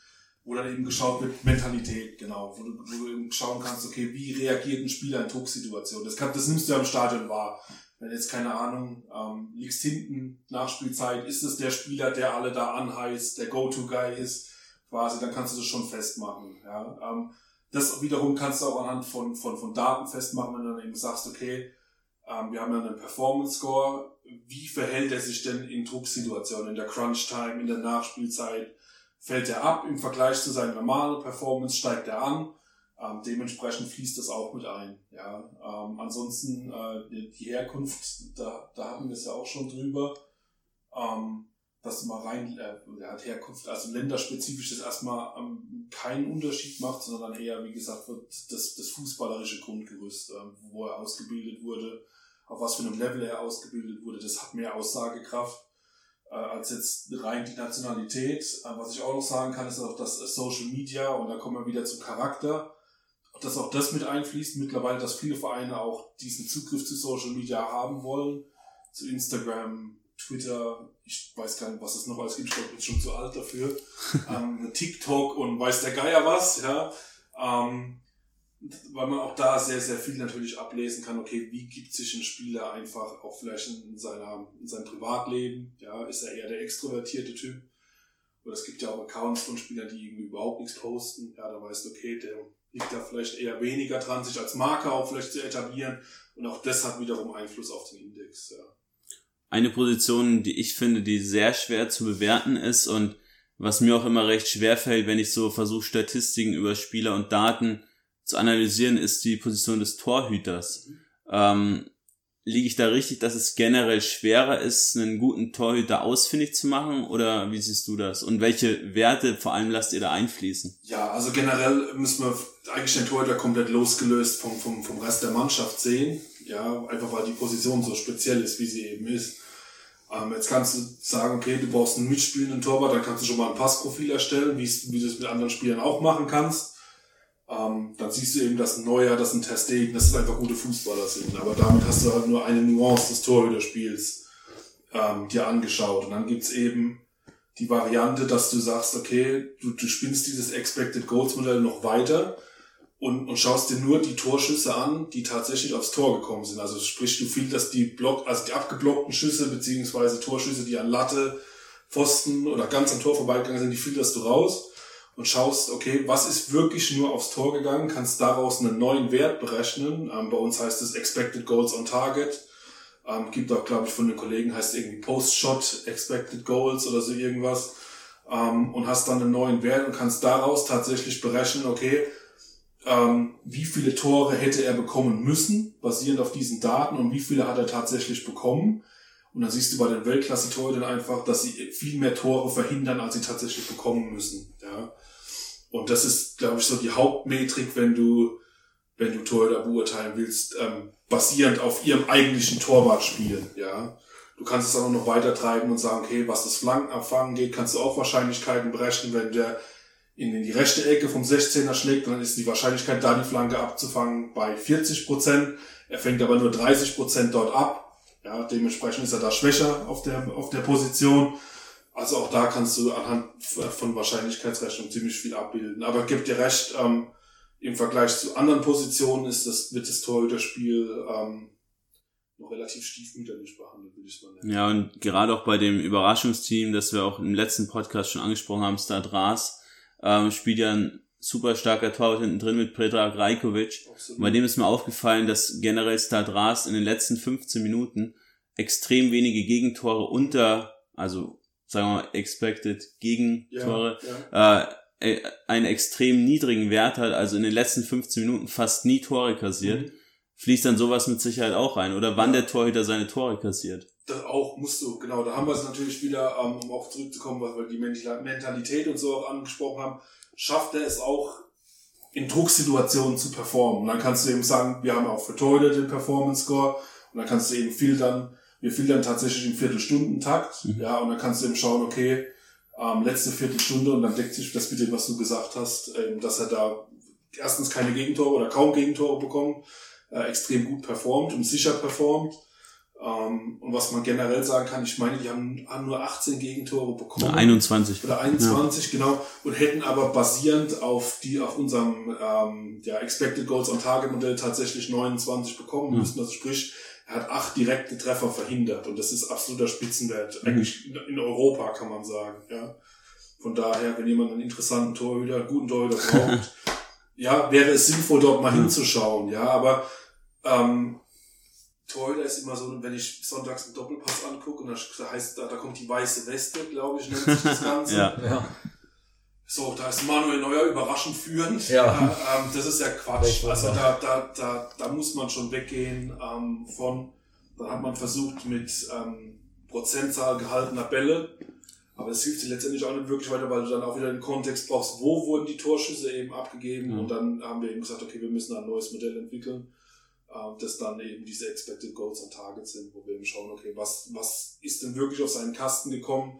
[SPEAKER 3] wo dann eben geschaut wird, Mentalität, genau, wo du, wo du eben schauen kannst, okay, wie reagiert ein Spieler in Drucksituationen? Das, kann, das nimmst du ja im Stadion wahr wenn jetzt keine Ahnung, ähm, liegst hinten, Nachspielzeit, ist es der Spieler, der alle da anheißt, der Go-To-Guy ist, quasi, dann kannst du das schon festmachen. Ja? Ähm, das wiederum kannst du auch anhand von, von, von Daten festmachen, wenn du dann eben sagst, okay, ähm, wir haben ja einen Performance-Score, wie verhält er sich denn in Drucksituationen, in der Crunch-Time, in der Nachspielzeit? Fällt er ab im Vergleich zu seiner normalen Performance? Steigt er an? Ähm, dementsprechend fließt das auch mit ein. Ja. Ähm, ansonsten äh, die, die, Herkunft, da, da hatten wir es ja auch schon drüber, ähm, dass man rein äh, ja, Herkunft, also länderspezifisch das erstmal ähm, keinen Unterschied macht, sondern eher, wie gesagt, wird das, das fußballerische Grundgerüst, äh, wo er ausgebildet wurde, auf was für einem Level er ausgebildet wurde, das hat mehr Aussagekraft äh, als jetzt rein die Nationalität. Äh, was ich auch noch sagen kann, ist auch das Social Media und da kommen wir wieder zum Charakter dass auch das mit einfließt. Mittlerweile, dass viele Vereine auch diesen Zugriff zu Social Media haben wollen. Zu Instagram, Twitter, ich weiß gar nicht, was es noch alles gibt, ich bin schon zu alt dafür. ähm, TikTok und weiß der Geier was, ja. Ähm, weil man auch da sehr, sehr viel natürlich ablesen kann, okay, wie gibt sich ein Spieler einfach auch vielleicht in, seiner, in seinem Privatleben, ja, ist er eher der extrovertierte Typ? Oder es gibt ja auch Accounts von Spielern, die irgendwie überhaupt nichts posten, ja, da weißt du, okay, der liegt da vielleicht eher weniger dran, sich als Marke auch vielleicht zu etablieren. Und auch das hat wiederum Einfluss auf den Index. Ja.
[SPEAKER 2] Eine Position, die ich finde, die sehr schwer zu bewerten ist und was mir auch immer recht schwer fällt, wenn ich so versuche, Statistiken über Spieler und Daten zu analysieren, ist die Position des Torhüters. Mhm. Ähm, liege ich da richtig, dass es generell schwerer ist, einen guten Torhüter ausfindig zu machen? Oder wie siehst du das? Und welche Werte vor allem lasst ihr da einfließen?
[SPEAKER 3] Ja, also generell müssen wir eigentlich den Torhüter komplett losgelöst vom, vom, vom Rest der Mannschaft sehen. Ja, einfach weil die Position so speziell ist, wie sie eben ist. Ähm, jetzt kannst du sagen, okay, du brauchst einen mitspielenden Torwart, dann kannst du schon mal ein Passprofil erstellen, wie du es mit anderen Spielern auch machen kannst ähm, dann siehst du eben, dass ein Neuer, dass ein Testegen, dass es einfach gute Fußballer sind. Aber damit hast du halt nur eine Nuance des Torhüterspiels ähm, dir angeschaut. Und dann gibt's eben die Variante, dass du sagst, okay, du, du spinnst dieses Expected Goals Modell noch weiter und, und schaust dir nur die Torschüsse an, die tatsächlich aufs Tor gekommen sind. Also sprich, du filterst die Block, also die abgeblockten Schüsse beziehungsweise Torschüsse, die an Latte, Pfosten oder ganz am Tor vorbeigegangen sind, die filterst du raus und schaust, okay, was ist wirklich nur aufs Tor gegangen, kannst daraus einen neuen Wert berechnen. Ähm, bei uns heißt es Expected Goals on Target. Ähm, gibt auch, glaube ich, von den Kollegen heißt irgendwie Post-Shot Expected Goals oder so irgendwas. Ähm, und hast dann einen neuen Wert und kannst daraus tatsächlich berechnen, okay, ähm, wie viele Tore hätte er bekommen müssen, basierend auf diesen Daten und wie viele hat er tatsächlich bekommen. Und dann siehst du bei den Weltklasse-Torhütern einfach, dass sie viel mehr Tore verhindern, als sie tatsächlich bekommen müssen. Ja. Und das ist, glaube ich, so die Hauptmetrik, wenn du wenn du Torhüter beurteilen willst, ähm, basierend auf ihrem eigentlichen Torwartspiel, ja. Du kannst es auch noch weiter treiben und sagen, okay, was das Flankenabfangen geht, kannst du auch Wahrscheinlichkeiten berechnen, wenn der in die rechte Ecke vom 16er schlägt, dann ist die Wahrscheinlichkeit, da die Flanke abzufangen, bei 40 Prozent. Er fängt aber nur 30 Prozent dort ab. Ja, dementsprechend ist er da schwächer auf der, auf der Position. Also auch da kannst du anhand von Wahrscheinlichkeitsrechnung ziemlich viel abbilden. Aber gib dir recht, ähm, im Vergleich zu anderen Positionen ist das, wird das Torhüterspiel ähm, noch relativ stiefmütterlich behandelt, würde ich mal nennen.
[SPEAKER 2] Ja, und gerade auch bei dem Überraschungsteam, das wir auch im letzten Podcast schon angesprochen haben, Stad Ras, ähm, spielt ja ein super starker Torwart hinten drin mit Predrag Rajkovic. Und bei dem ist mir aufgefallen, dass generell Stad Ras in den letzten 15 Minuten extrem wenige Gegentore unter, also sagen wir mal, expected Gegentore, ja, ja. Äh, einen extrem niedrigen Wert hat, also in den letzten 15 Minuten fast nie Tore kassiert. Mhm fließt dann sowas mit Sicherheit auch rein. Oder wann der Torhüter seine Tore kassiert.
[SPEAKER 3] Das auch musst du, genau. Da haben wir es natürlich wieder, ähm, um auch zurückzukommen, weil wir die Mentalität und so auch angesprochen haben, schafft er es auch in Drucksituationen zu performen. Und dann kannst du eben sagen, wir haben auch für Torhüter den Performance Score und dann kannst du eben wir filtern tatsächlich im Viertelstundentakt, mhm. ja, und dann kannst du eben schauen, okay, ähm, letzte Viertelstunde und dann deckt sich das mit dem, was du gesagt hast, ähm, dass er da erstens keine Gegentore oder kaum Gegentore bekommt äh, extrem gut performt und sicher performt. Ähm, und was man generell sagen kann, ich meine, die haben, haben nur 18 Gegentore bekommen.
[SPEAKER 2] 21.
[SPEAKER 3] Oder 21, ja. genau. Und hätten aber basierend auf die, auf unserem ähm, ja, Expected Goals on Target Modell tatsächlich 29 bekommen ja. müssen. Also sprich, er hat acht direkte Treffer verhindert. Und das ist absoluter Spitzenwert. Mhm. Eigentlich in Europa, kann man sagen. Ja. Von daher, wenn jemand einen interessanten Torhüter, einen guten Torhüter braucht, ja, wäre es sinnvoll, dort mal hinzuschauen. Ja, aber ähm, Torhüter ist immer so, wenn ich sonntags einen Doppelpass angucke und da heißt, da, da kommt die weiße Weste, glaube ich, nennt sich das Ganze.
[SPEAKER 2] ja. ja.
[SPEAKER 3] So, da ist Manuel Neuer überraschend führend.
[SPEAKER 2] Ja.
[SPEAKER 3] Äh, ähm, das ist ja Quatsch. Also da, da, da, da muss man schon weggehen ähm, von, dann hat man versucht mit ähm, Prozentzahl gehaltener Bälle aber es hilft dir letztendlich auch nicht wirklich weiter, weil du dann auch wieder den Kontext brauchst, wo wurden die Torschüsse eben abgegeben. Mhm. Und dann haben wir eben gesagt, okay, wir müssen ein neues Modell entwickeln, äh, das dann eben diese Expected Goals und Targets sind, wo wir eben schauen, okay, was, was ist denn wirklich auf seinen Kasten gekommen,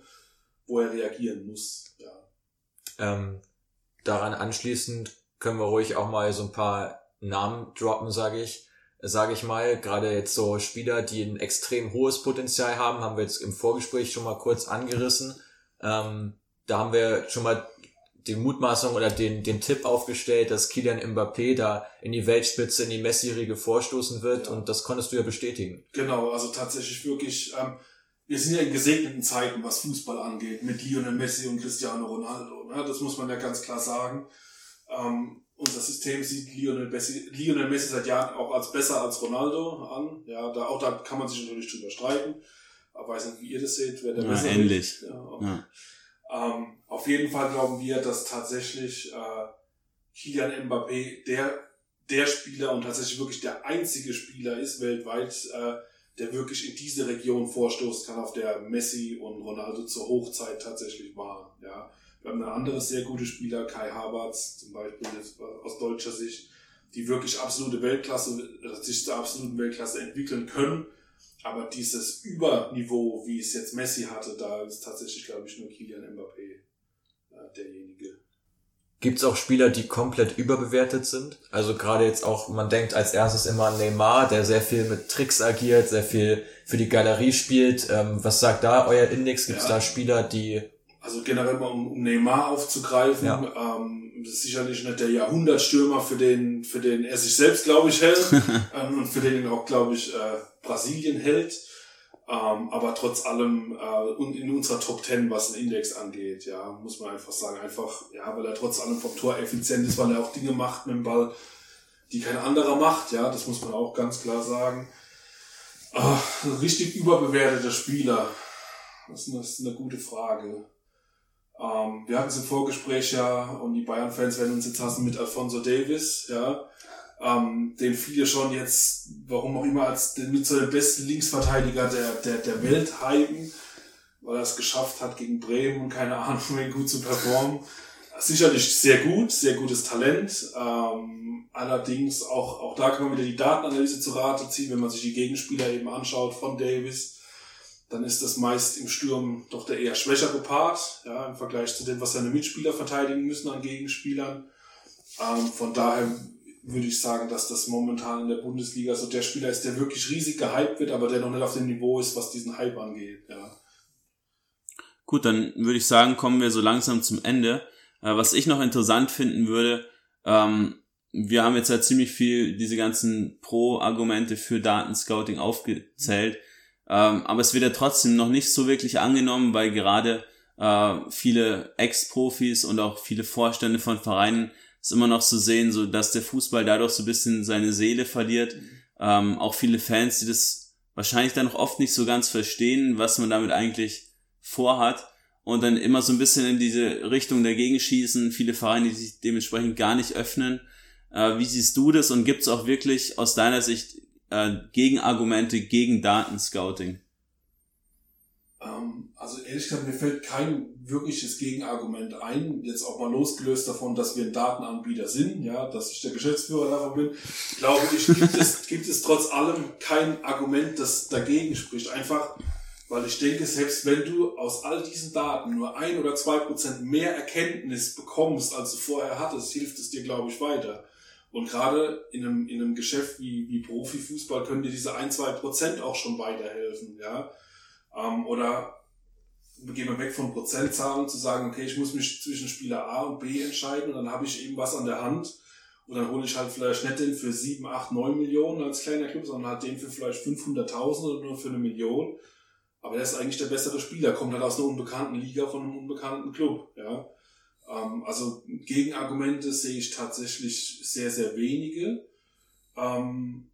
[SPEAKER 3] wo er reagieren muss. Ja.
[SPEAKER 1] Ähm, daran anschließend können wir ruhig auch mal so ein paar Namen droppen, sage ich sage ich mal, gerade jetzt so Spieler, die ein extrem hohes Potenzial haben, haben wir jetzt im Vorgespräch schon mal kurz angerissen. Ähm, da haben wir schon mal die Mutmaßung oder den, den Tipp aufgestellt, dass Kylian Mbappé da in die Weltspitze, in die Messi-Riege vorstoßen wird und das konntest du ja bestätigen.
[SPEAKER 3] Genau, also tatsächlich wirklich, ähm, wir sind ja in gesegneten Zeiten, was Fußball angeht, mit Lionel Messi und Cristiano Ronaldo. Ne? Das muss man ja ganz klar sagen. Ähm, unser System sieht Lionel Messi, Lionel Messi seit Jahren auch als besser als Ronaldo an. Ja, da, auch da kann man sich natürlich drüber streiten. Aber weiß nicht, wie ihr das seht, wer der ja, besser
[SPEAKER 2] ähnlich.
[SPEAKER 3] ist. Ja, ja. Ähm, auf jeden Fall glauben wir, dass tatsächlich äh, Kylian Mbappé der, der Spieler und tatsächlich wirklich der einzige Spieler ist weltweit, äh, der wirklich in diese Region vorstoßen kann, auf der Messi und Ronaldo zur Hochzeit tatsächlich waren. Ja. Wir haben eine andere sehr gute Spieler, Kai Havertz zum Beispiel aus deutscher Sicht, die wirklich absolute Weltklasse, sich zur absoluten Weltklasse entwickeln können aber dieses Überniveau, wie es jetzt Messi hatte, da ist tatsächlich, glaube ich, nur Kylian Mbappé äh, derjenige.
[SPEAKER 1] Gibt es auch Spieler, die komplett überbewertet sind? Also gerade jetzt auch, man denkt als erstes immer an Neymar, der sehr viel mit Tricks agiert, sehr viel für die Galerie spielt. Ähm, was sagt da euer Index? Gibt es ja. da Spieler, die...
[SPEAKER 3] Also generell mal, um, um Neymar aufzugreifen, ja. ähm, das ist sicherlich nicht der Jahrhundertstürmer, für den, für den er sich selbst, glaube ich, hält ähm, und für den auch, glaube ich, äh, Brasilien hält. Ähm, aber trotz allem äh, in unserer Top 10, was den Index angeht, ja, muss man einfach sagen, einfach, ja, weil er trotz allem vom Tor effizient ist, weil er auch Dinge macht mit dem Ball, die kein anderer macht, ja, das muss man auch ganz klar sagen. Ach, ein richtig überbewerteter Spieler. Das ist eine, das ist eine gute Frage. Ähm, wir hatten es im Vorgespräch ja, und die Bayern-Fans werden uns jetzt hassen mit Alfonso Davis, ja ähm, den viele schon jetzt, warum auch immer, als den, mit so dem besten Linksverteidiger der, der, der Welt hypen, weil er es geschafft hat, gegen Bremen und keine Ahnung, wen gut zu performen. Sicherlich sehr gut, sehr gutes Talent. Ähm, allerdings auch, auch da kann man wieder die Datenanalyse zu Rate ziehen, wenn man sich die Gegenspieler eben anschaut von Davis. Dann ist das meist im Sturm doch der eher schwächere Part, ja, im Vergleich zu dem, was seine Mitspieler verteidigen müssen an Gegenspielern. Ähm, von daher würde ich sagen, dass das momentan in der Bundesliga so der Spieler ist, der wirklich riesig gehypt wird, aber der noch nicht auf dem Niveau ist, was diesen Hype angeht. Ja.
[SPEAKER 2] Gut, dann würde ich sagen, kommen wir so langsam zum Ende. Äh, was ich noch interessant finden würde, ähm, wir haben jetzt ja ziemlich viel diese ganzen Pro-Argumente für Datenscouting aufgezählt, ähm, aber es wird ja trotzdem noch nicht so wirklich angenommen, weil gerade äh, viele Ex-Profis und auch viele Vorstände von Vereinen es immer noch so sehen, so dass der Fußball dadurch so ein bisschen seine Seele verliert. Ähm, auch viele Fans, die das wahrscheinlich dann noch oft nicht so ganz verstehen, was man damit eigentlich vorhat und dann immer so ein bisschen in diese Richtung dagegen schießen. Viele Vereine, die sich dementsprechend gar nicht öffnen. Äh, wie siehst du das und gibt es auch wirklich aus deiner Sicht äh, Gegenargumente gegen Datenscouting?
[SPEAKER 3] Ähm, also ehrlich gesagt, mir fällt kein wirkliches Gegenargument ein, jetzt auch mal losgelöst davon, dass wir ein Datenanbieter sind, ja, dass ich der Geschäftsführer davon bin, glaube ich, gibt es, gibt es trotz allem kein Argument, das dagegen spricht. Einfach, weil ich denke, selbst wenn du aus all diesen Daten nur ein oder zwei Prozent mehr Erkenntnis bekommst, als du vorher hattest, hilft es dir, glaube ich, weiter. Und gerade in einem, in einem Geschäft wie, wie Profifußball können dir diese ein, zwei Prozent auch schon weiterhelfen, ja. Ähm, oder gehen wir weg von Prozentzahlen zu sagen, okay, ich muss mich zwischen Spieler A und B entscheiden und dann habe ich eben was an der Hand und dann hole ich halt vielleicht nicht den für 7, 8, 9 Millionen als kleiner Club, sondern halt den für vielleicht 500.000 oder nur für eine Million. Aber der ist eigentlich der bessere Spieler, kommt halt aus einer unbekannten Liga von einem unbekannten Club. Ja? Ähm, also Gegenargumente sehe ich tatsächlich sehr, sehr wenige. Ähm,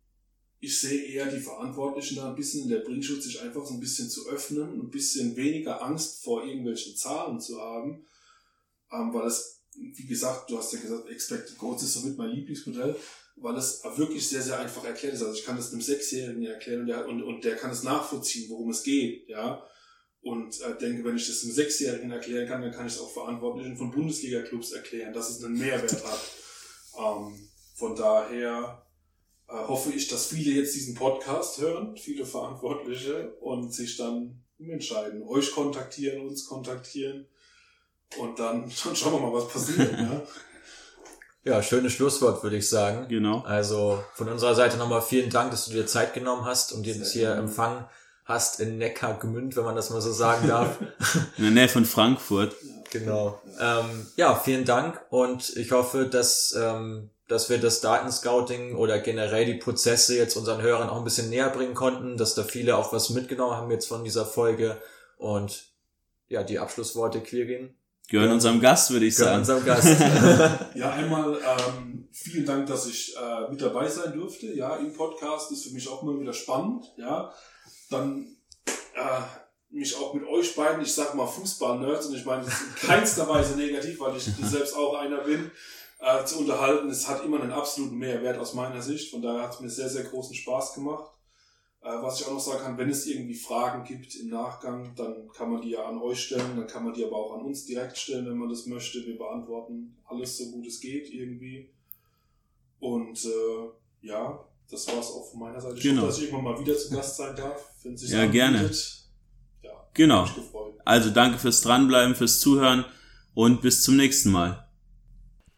[SPEAKER 3] ich sehe eher die Verantwortlichen da ein bisschen in der Bringschutz, sich einfach so ein bisschen zu öffnen, ein bisschen weniger Angst vor irgendwelchen Zahlen zu haben, ähm, weil es, wie gesagt, du hast ja gesagt, Expected Goals ist somit mein Lieblingsmodell, weil es wirklich sehr, sehr einfach erklärt ist. Also ich kann das einem Sechsjährigen erklären und der, und, und der kann es nachvollziehen, worum es geht, ja. Und äh, denke, wenn ich das einem Sechsjährigen erklären kann, dann kann ich es auch Verantwortlichen von Bundesliga-Clubs erklären, dass es einen Mehrwert hat. Ähm, von daher hoffe ich, dass viele jetzt diesen Podcast hören, viele Verantwortliche, und sich dann entscheiden, euch kontaktieren, uns kontaktieren. Und dann, dann schauen wir mal, was passiert. ja.
[SPEAKER 1] Ja, schönes Schlusswort, würde ich sagen.
[SPEAKER 2] Genau.
[SPEAKER 1] Also von unserer Seite nochmal vielen Dank, dass du dir Zeit genommen hast und dir das hier empfangen hast in Neckargemünd, wenn man das mal so sagen darf.
[SPEAKER 2] In der Nähe von Frankfurt.
[SPEAKER 1] Genau. Ähm, ja, vielen Dank und ich hoffe, dass ähm, dass wir das Datenscouting oder generell die Prozesse jetzt unseren Hörern auch ein bisschen näher bringen konnten, dass da viele auch was mitgenommen haben jetzt von dieser Folge und ja, die Abschlussworte Quirin.
[SPEAKER 2] Gehören ja. unserem Gast, würde ich sagen.
[SPEAKER 1] unserem Gast.
[SPEAKER 3] ja, einmal ähm, vielen Dank, dass ich äh, mit dabei sein durfte. Ja, im Podcast ist für mich auch immer wieder spannend. Ja, dann äh, mich auch mit euch beiden, ich sag mal Fußball-Nerds, und ich meine das in keinster Weise negativ, weil ich selbst auch einer bin, äh, zu unterhalten. Es hat immer einen absoluten Mehrwert aus meiner Sicht. Von daher hat es mir sehr, sehr großen Spaß gemacht. Äh, was ich auch noch sagen kann, wenn es irgendwie Fragen gibt im Nachgang, dann kann man die ja an euch stellen, dann kann man die aber auch an uns direkt stellen, wenn man das möchte. Wir beantworten alles so gut es geht irgendwie. Und äh, ja, das war es auch von meiner Seite. Ich
[SPEAKER 2] genau.
[SPEAKER 3] hoffe, dass ich irgendwann mal wieder zu Gast sein darf. Wenn sich
[SPEAKER 2] ja, gerne. Ja, genau. Also danke fürs Dranbleiben, fürs Zuhören und bis zum nächsten Mal.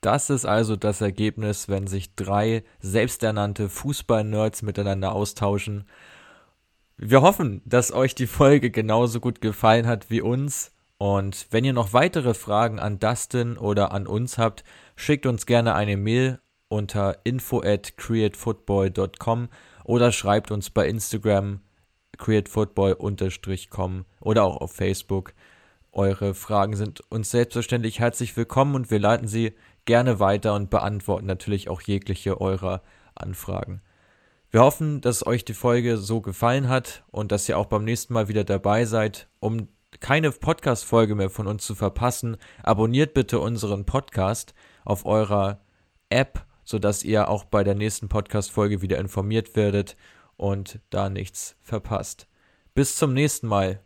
[SPEAKER 1] Das ist also das Ergebnis, wenn sich drei selbsternannte Fußball-Nerds miteinander austauschen. Wir hoffen, dass euch die Folge genauso gut gefallen hat wie uns. Und wenn ihr noch weitere Fragen an Dustin oder an uns habt, schickt uns gerne eine Mail unter info at createfootball.com oder schreibt uns bei Instagram createfootball-com oder auch auf Facebook. Eure Fragen sind uns selbstverständlich herzlich willkommen und wir leiten sie gerne weiter und beantworten natürlich auch jegliche eurer Anfragen. Wir hoffen, dass euch die Folge so gefallen hat und dass ihr auch beim nächsten Mal wieder dabei seid. Um keine Podcast-Folge mehr von uns zu verpassen, abonniert bitte unseren Podcast auf eurer App, sodass ihr auch bei der nächsten Podcast-Folge wieder informiert werdet und da nichts verpasst. Bis zum nächsten Mal.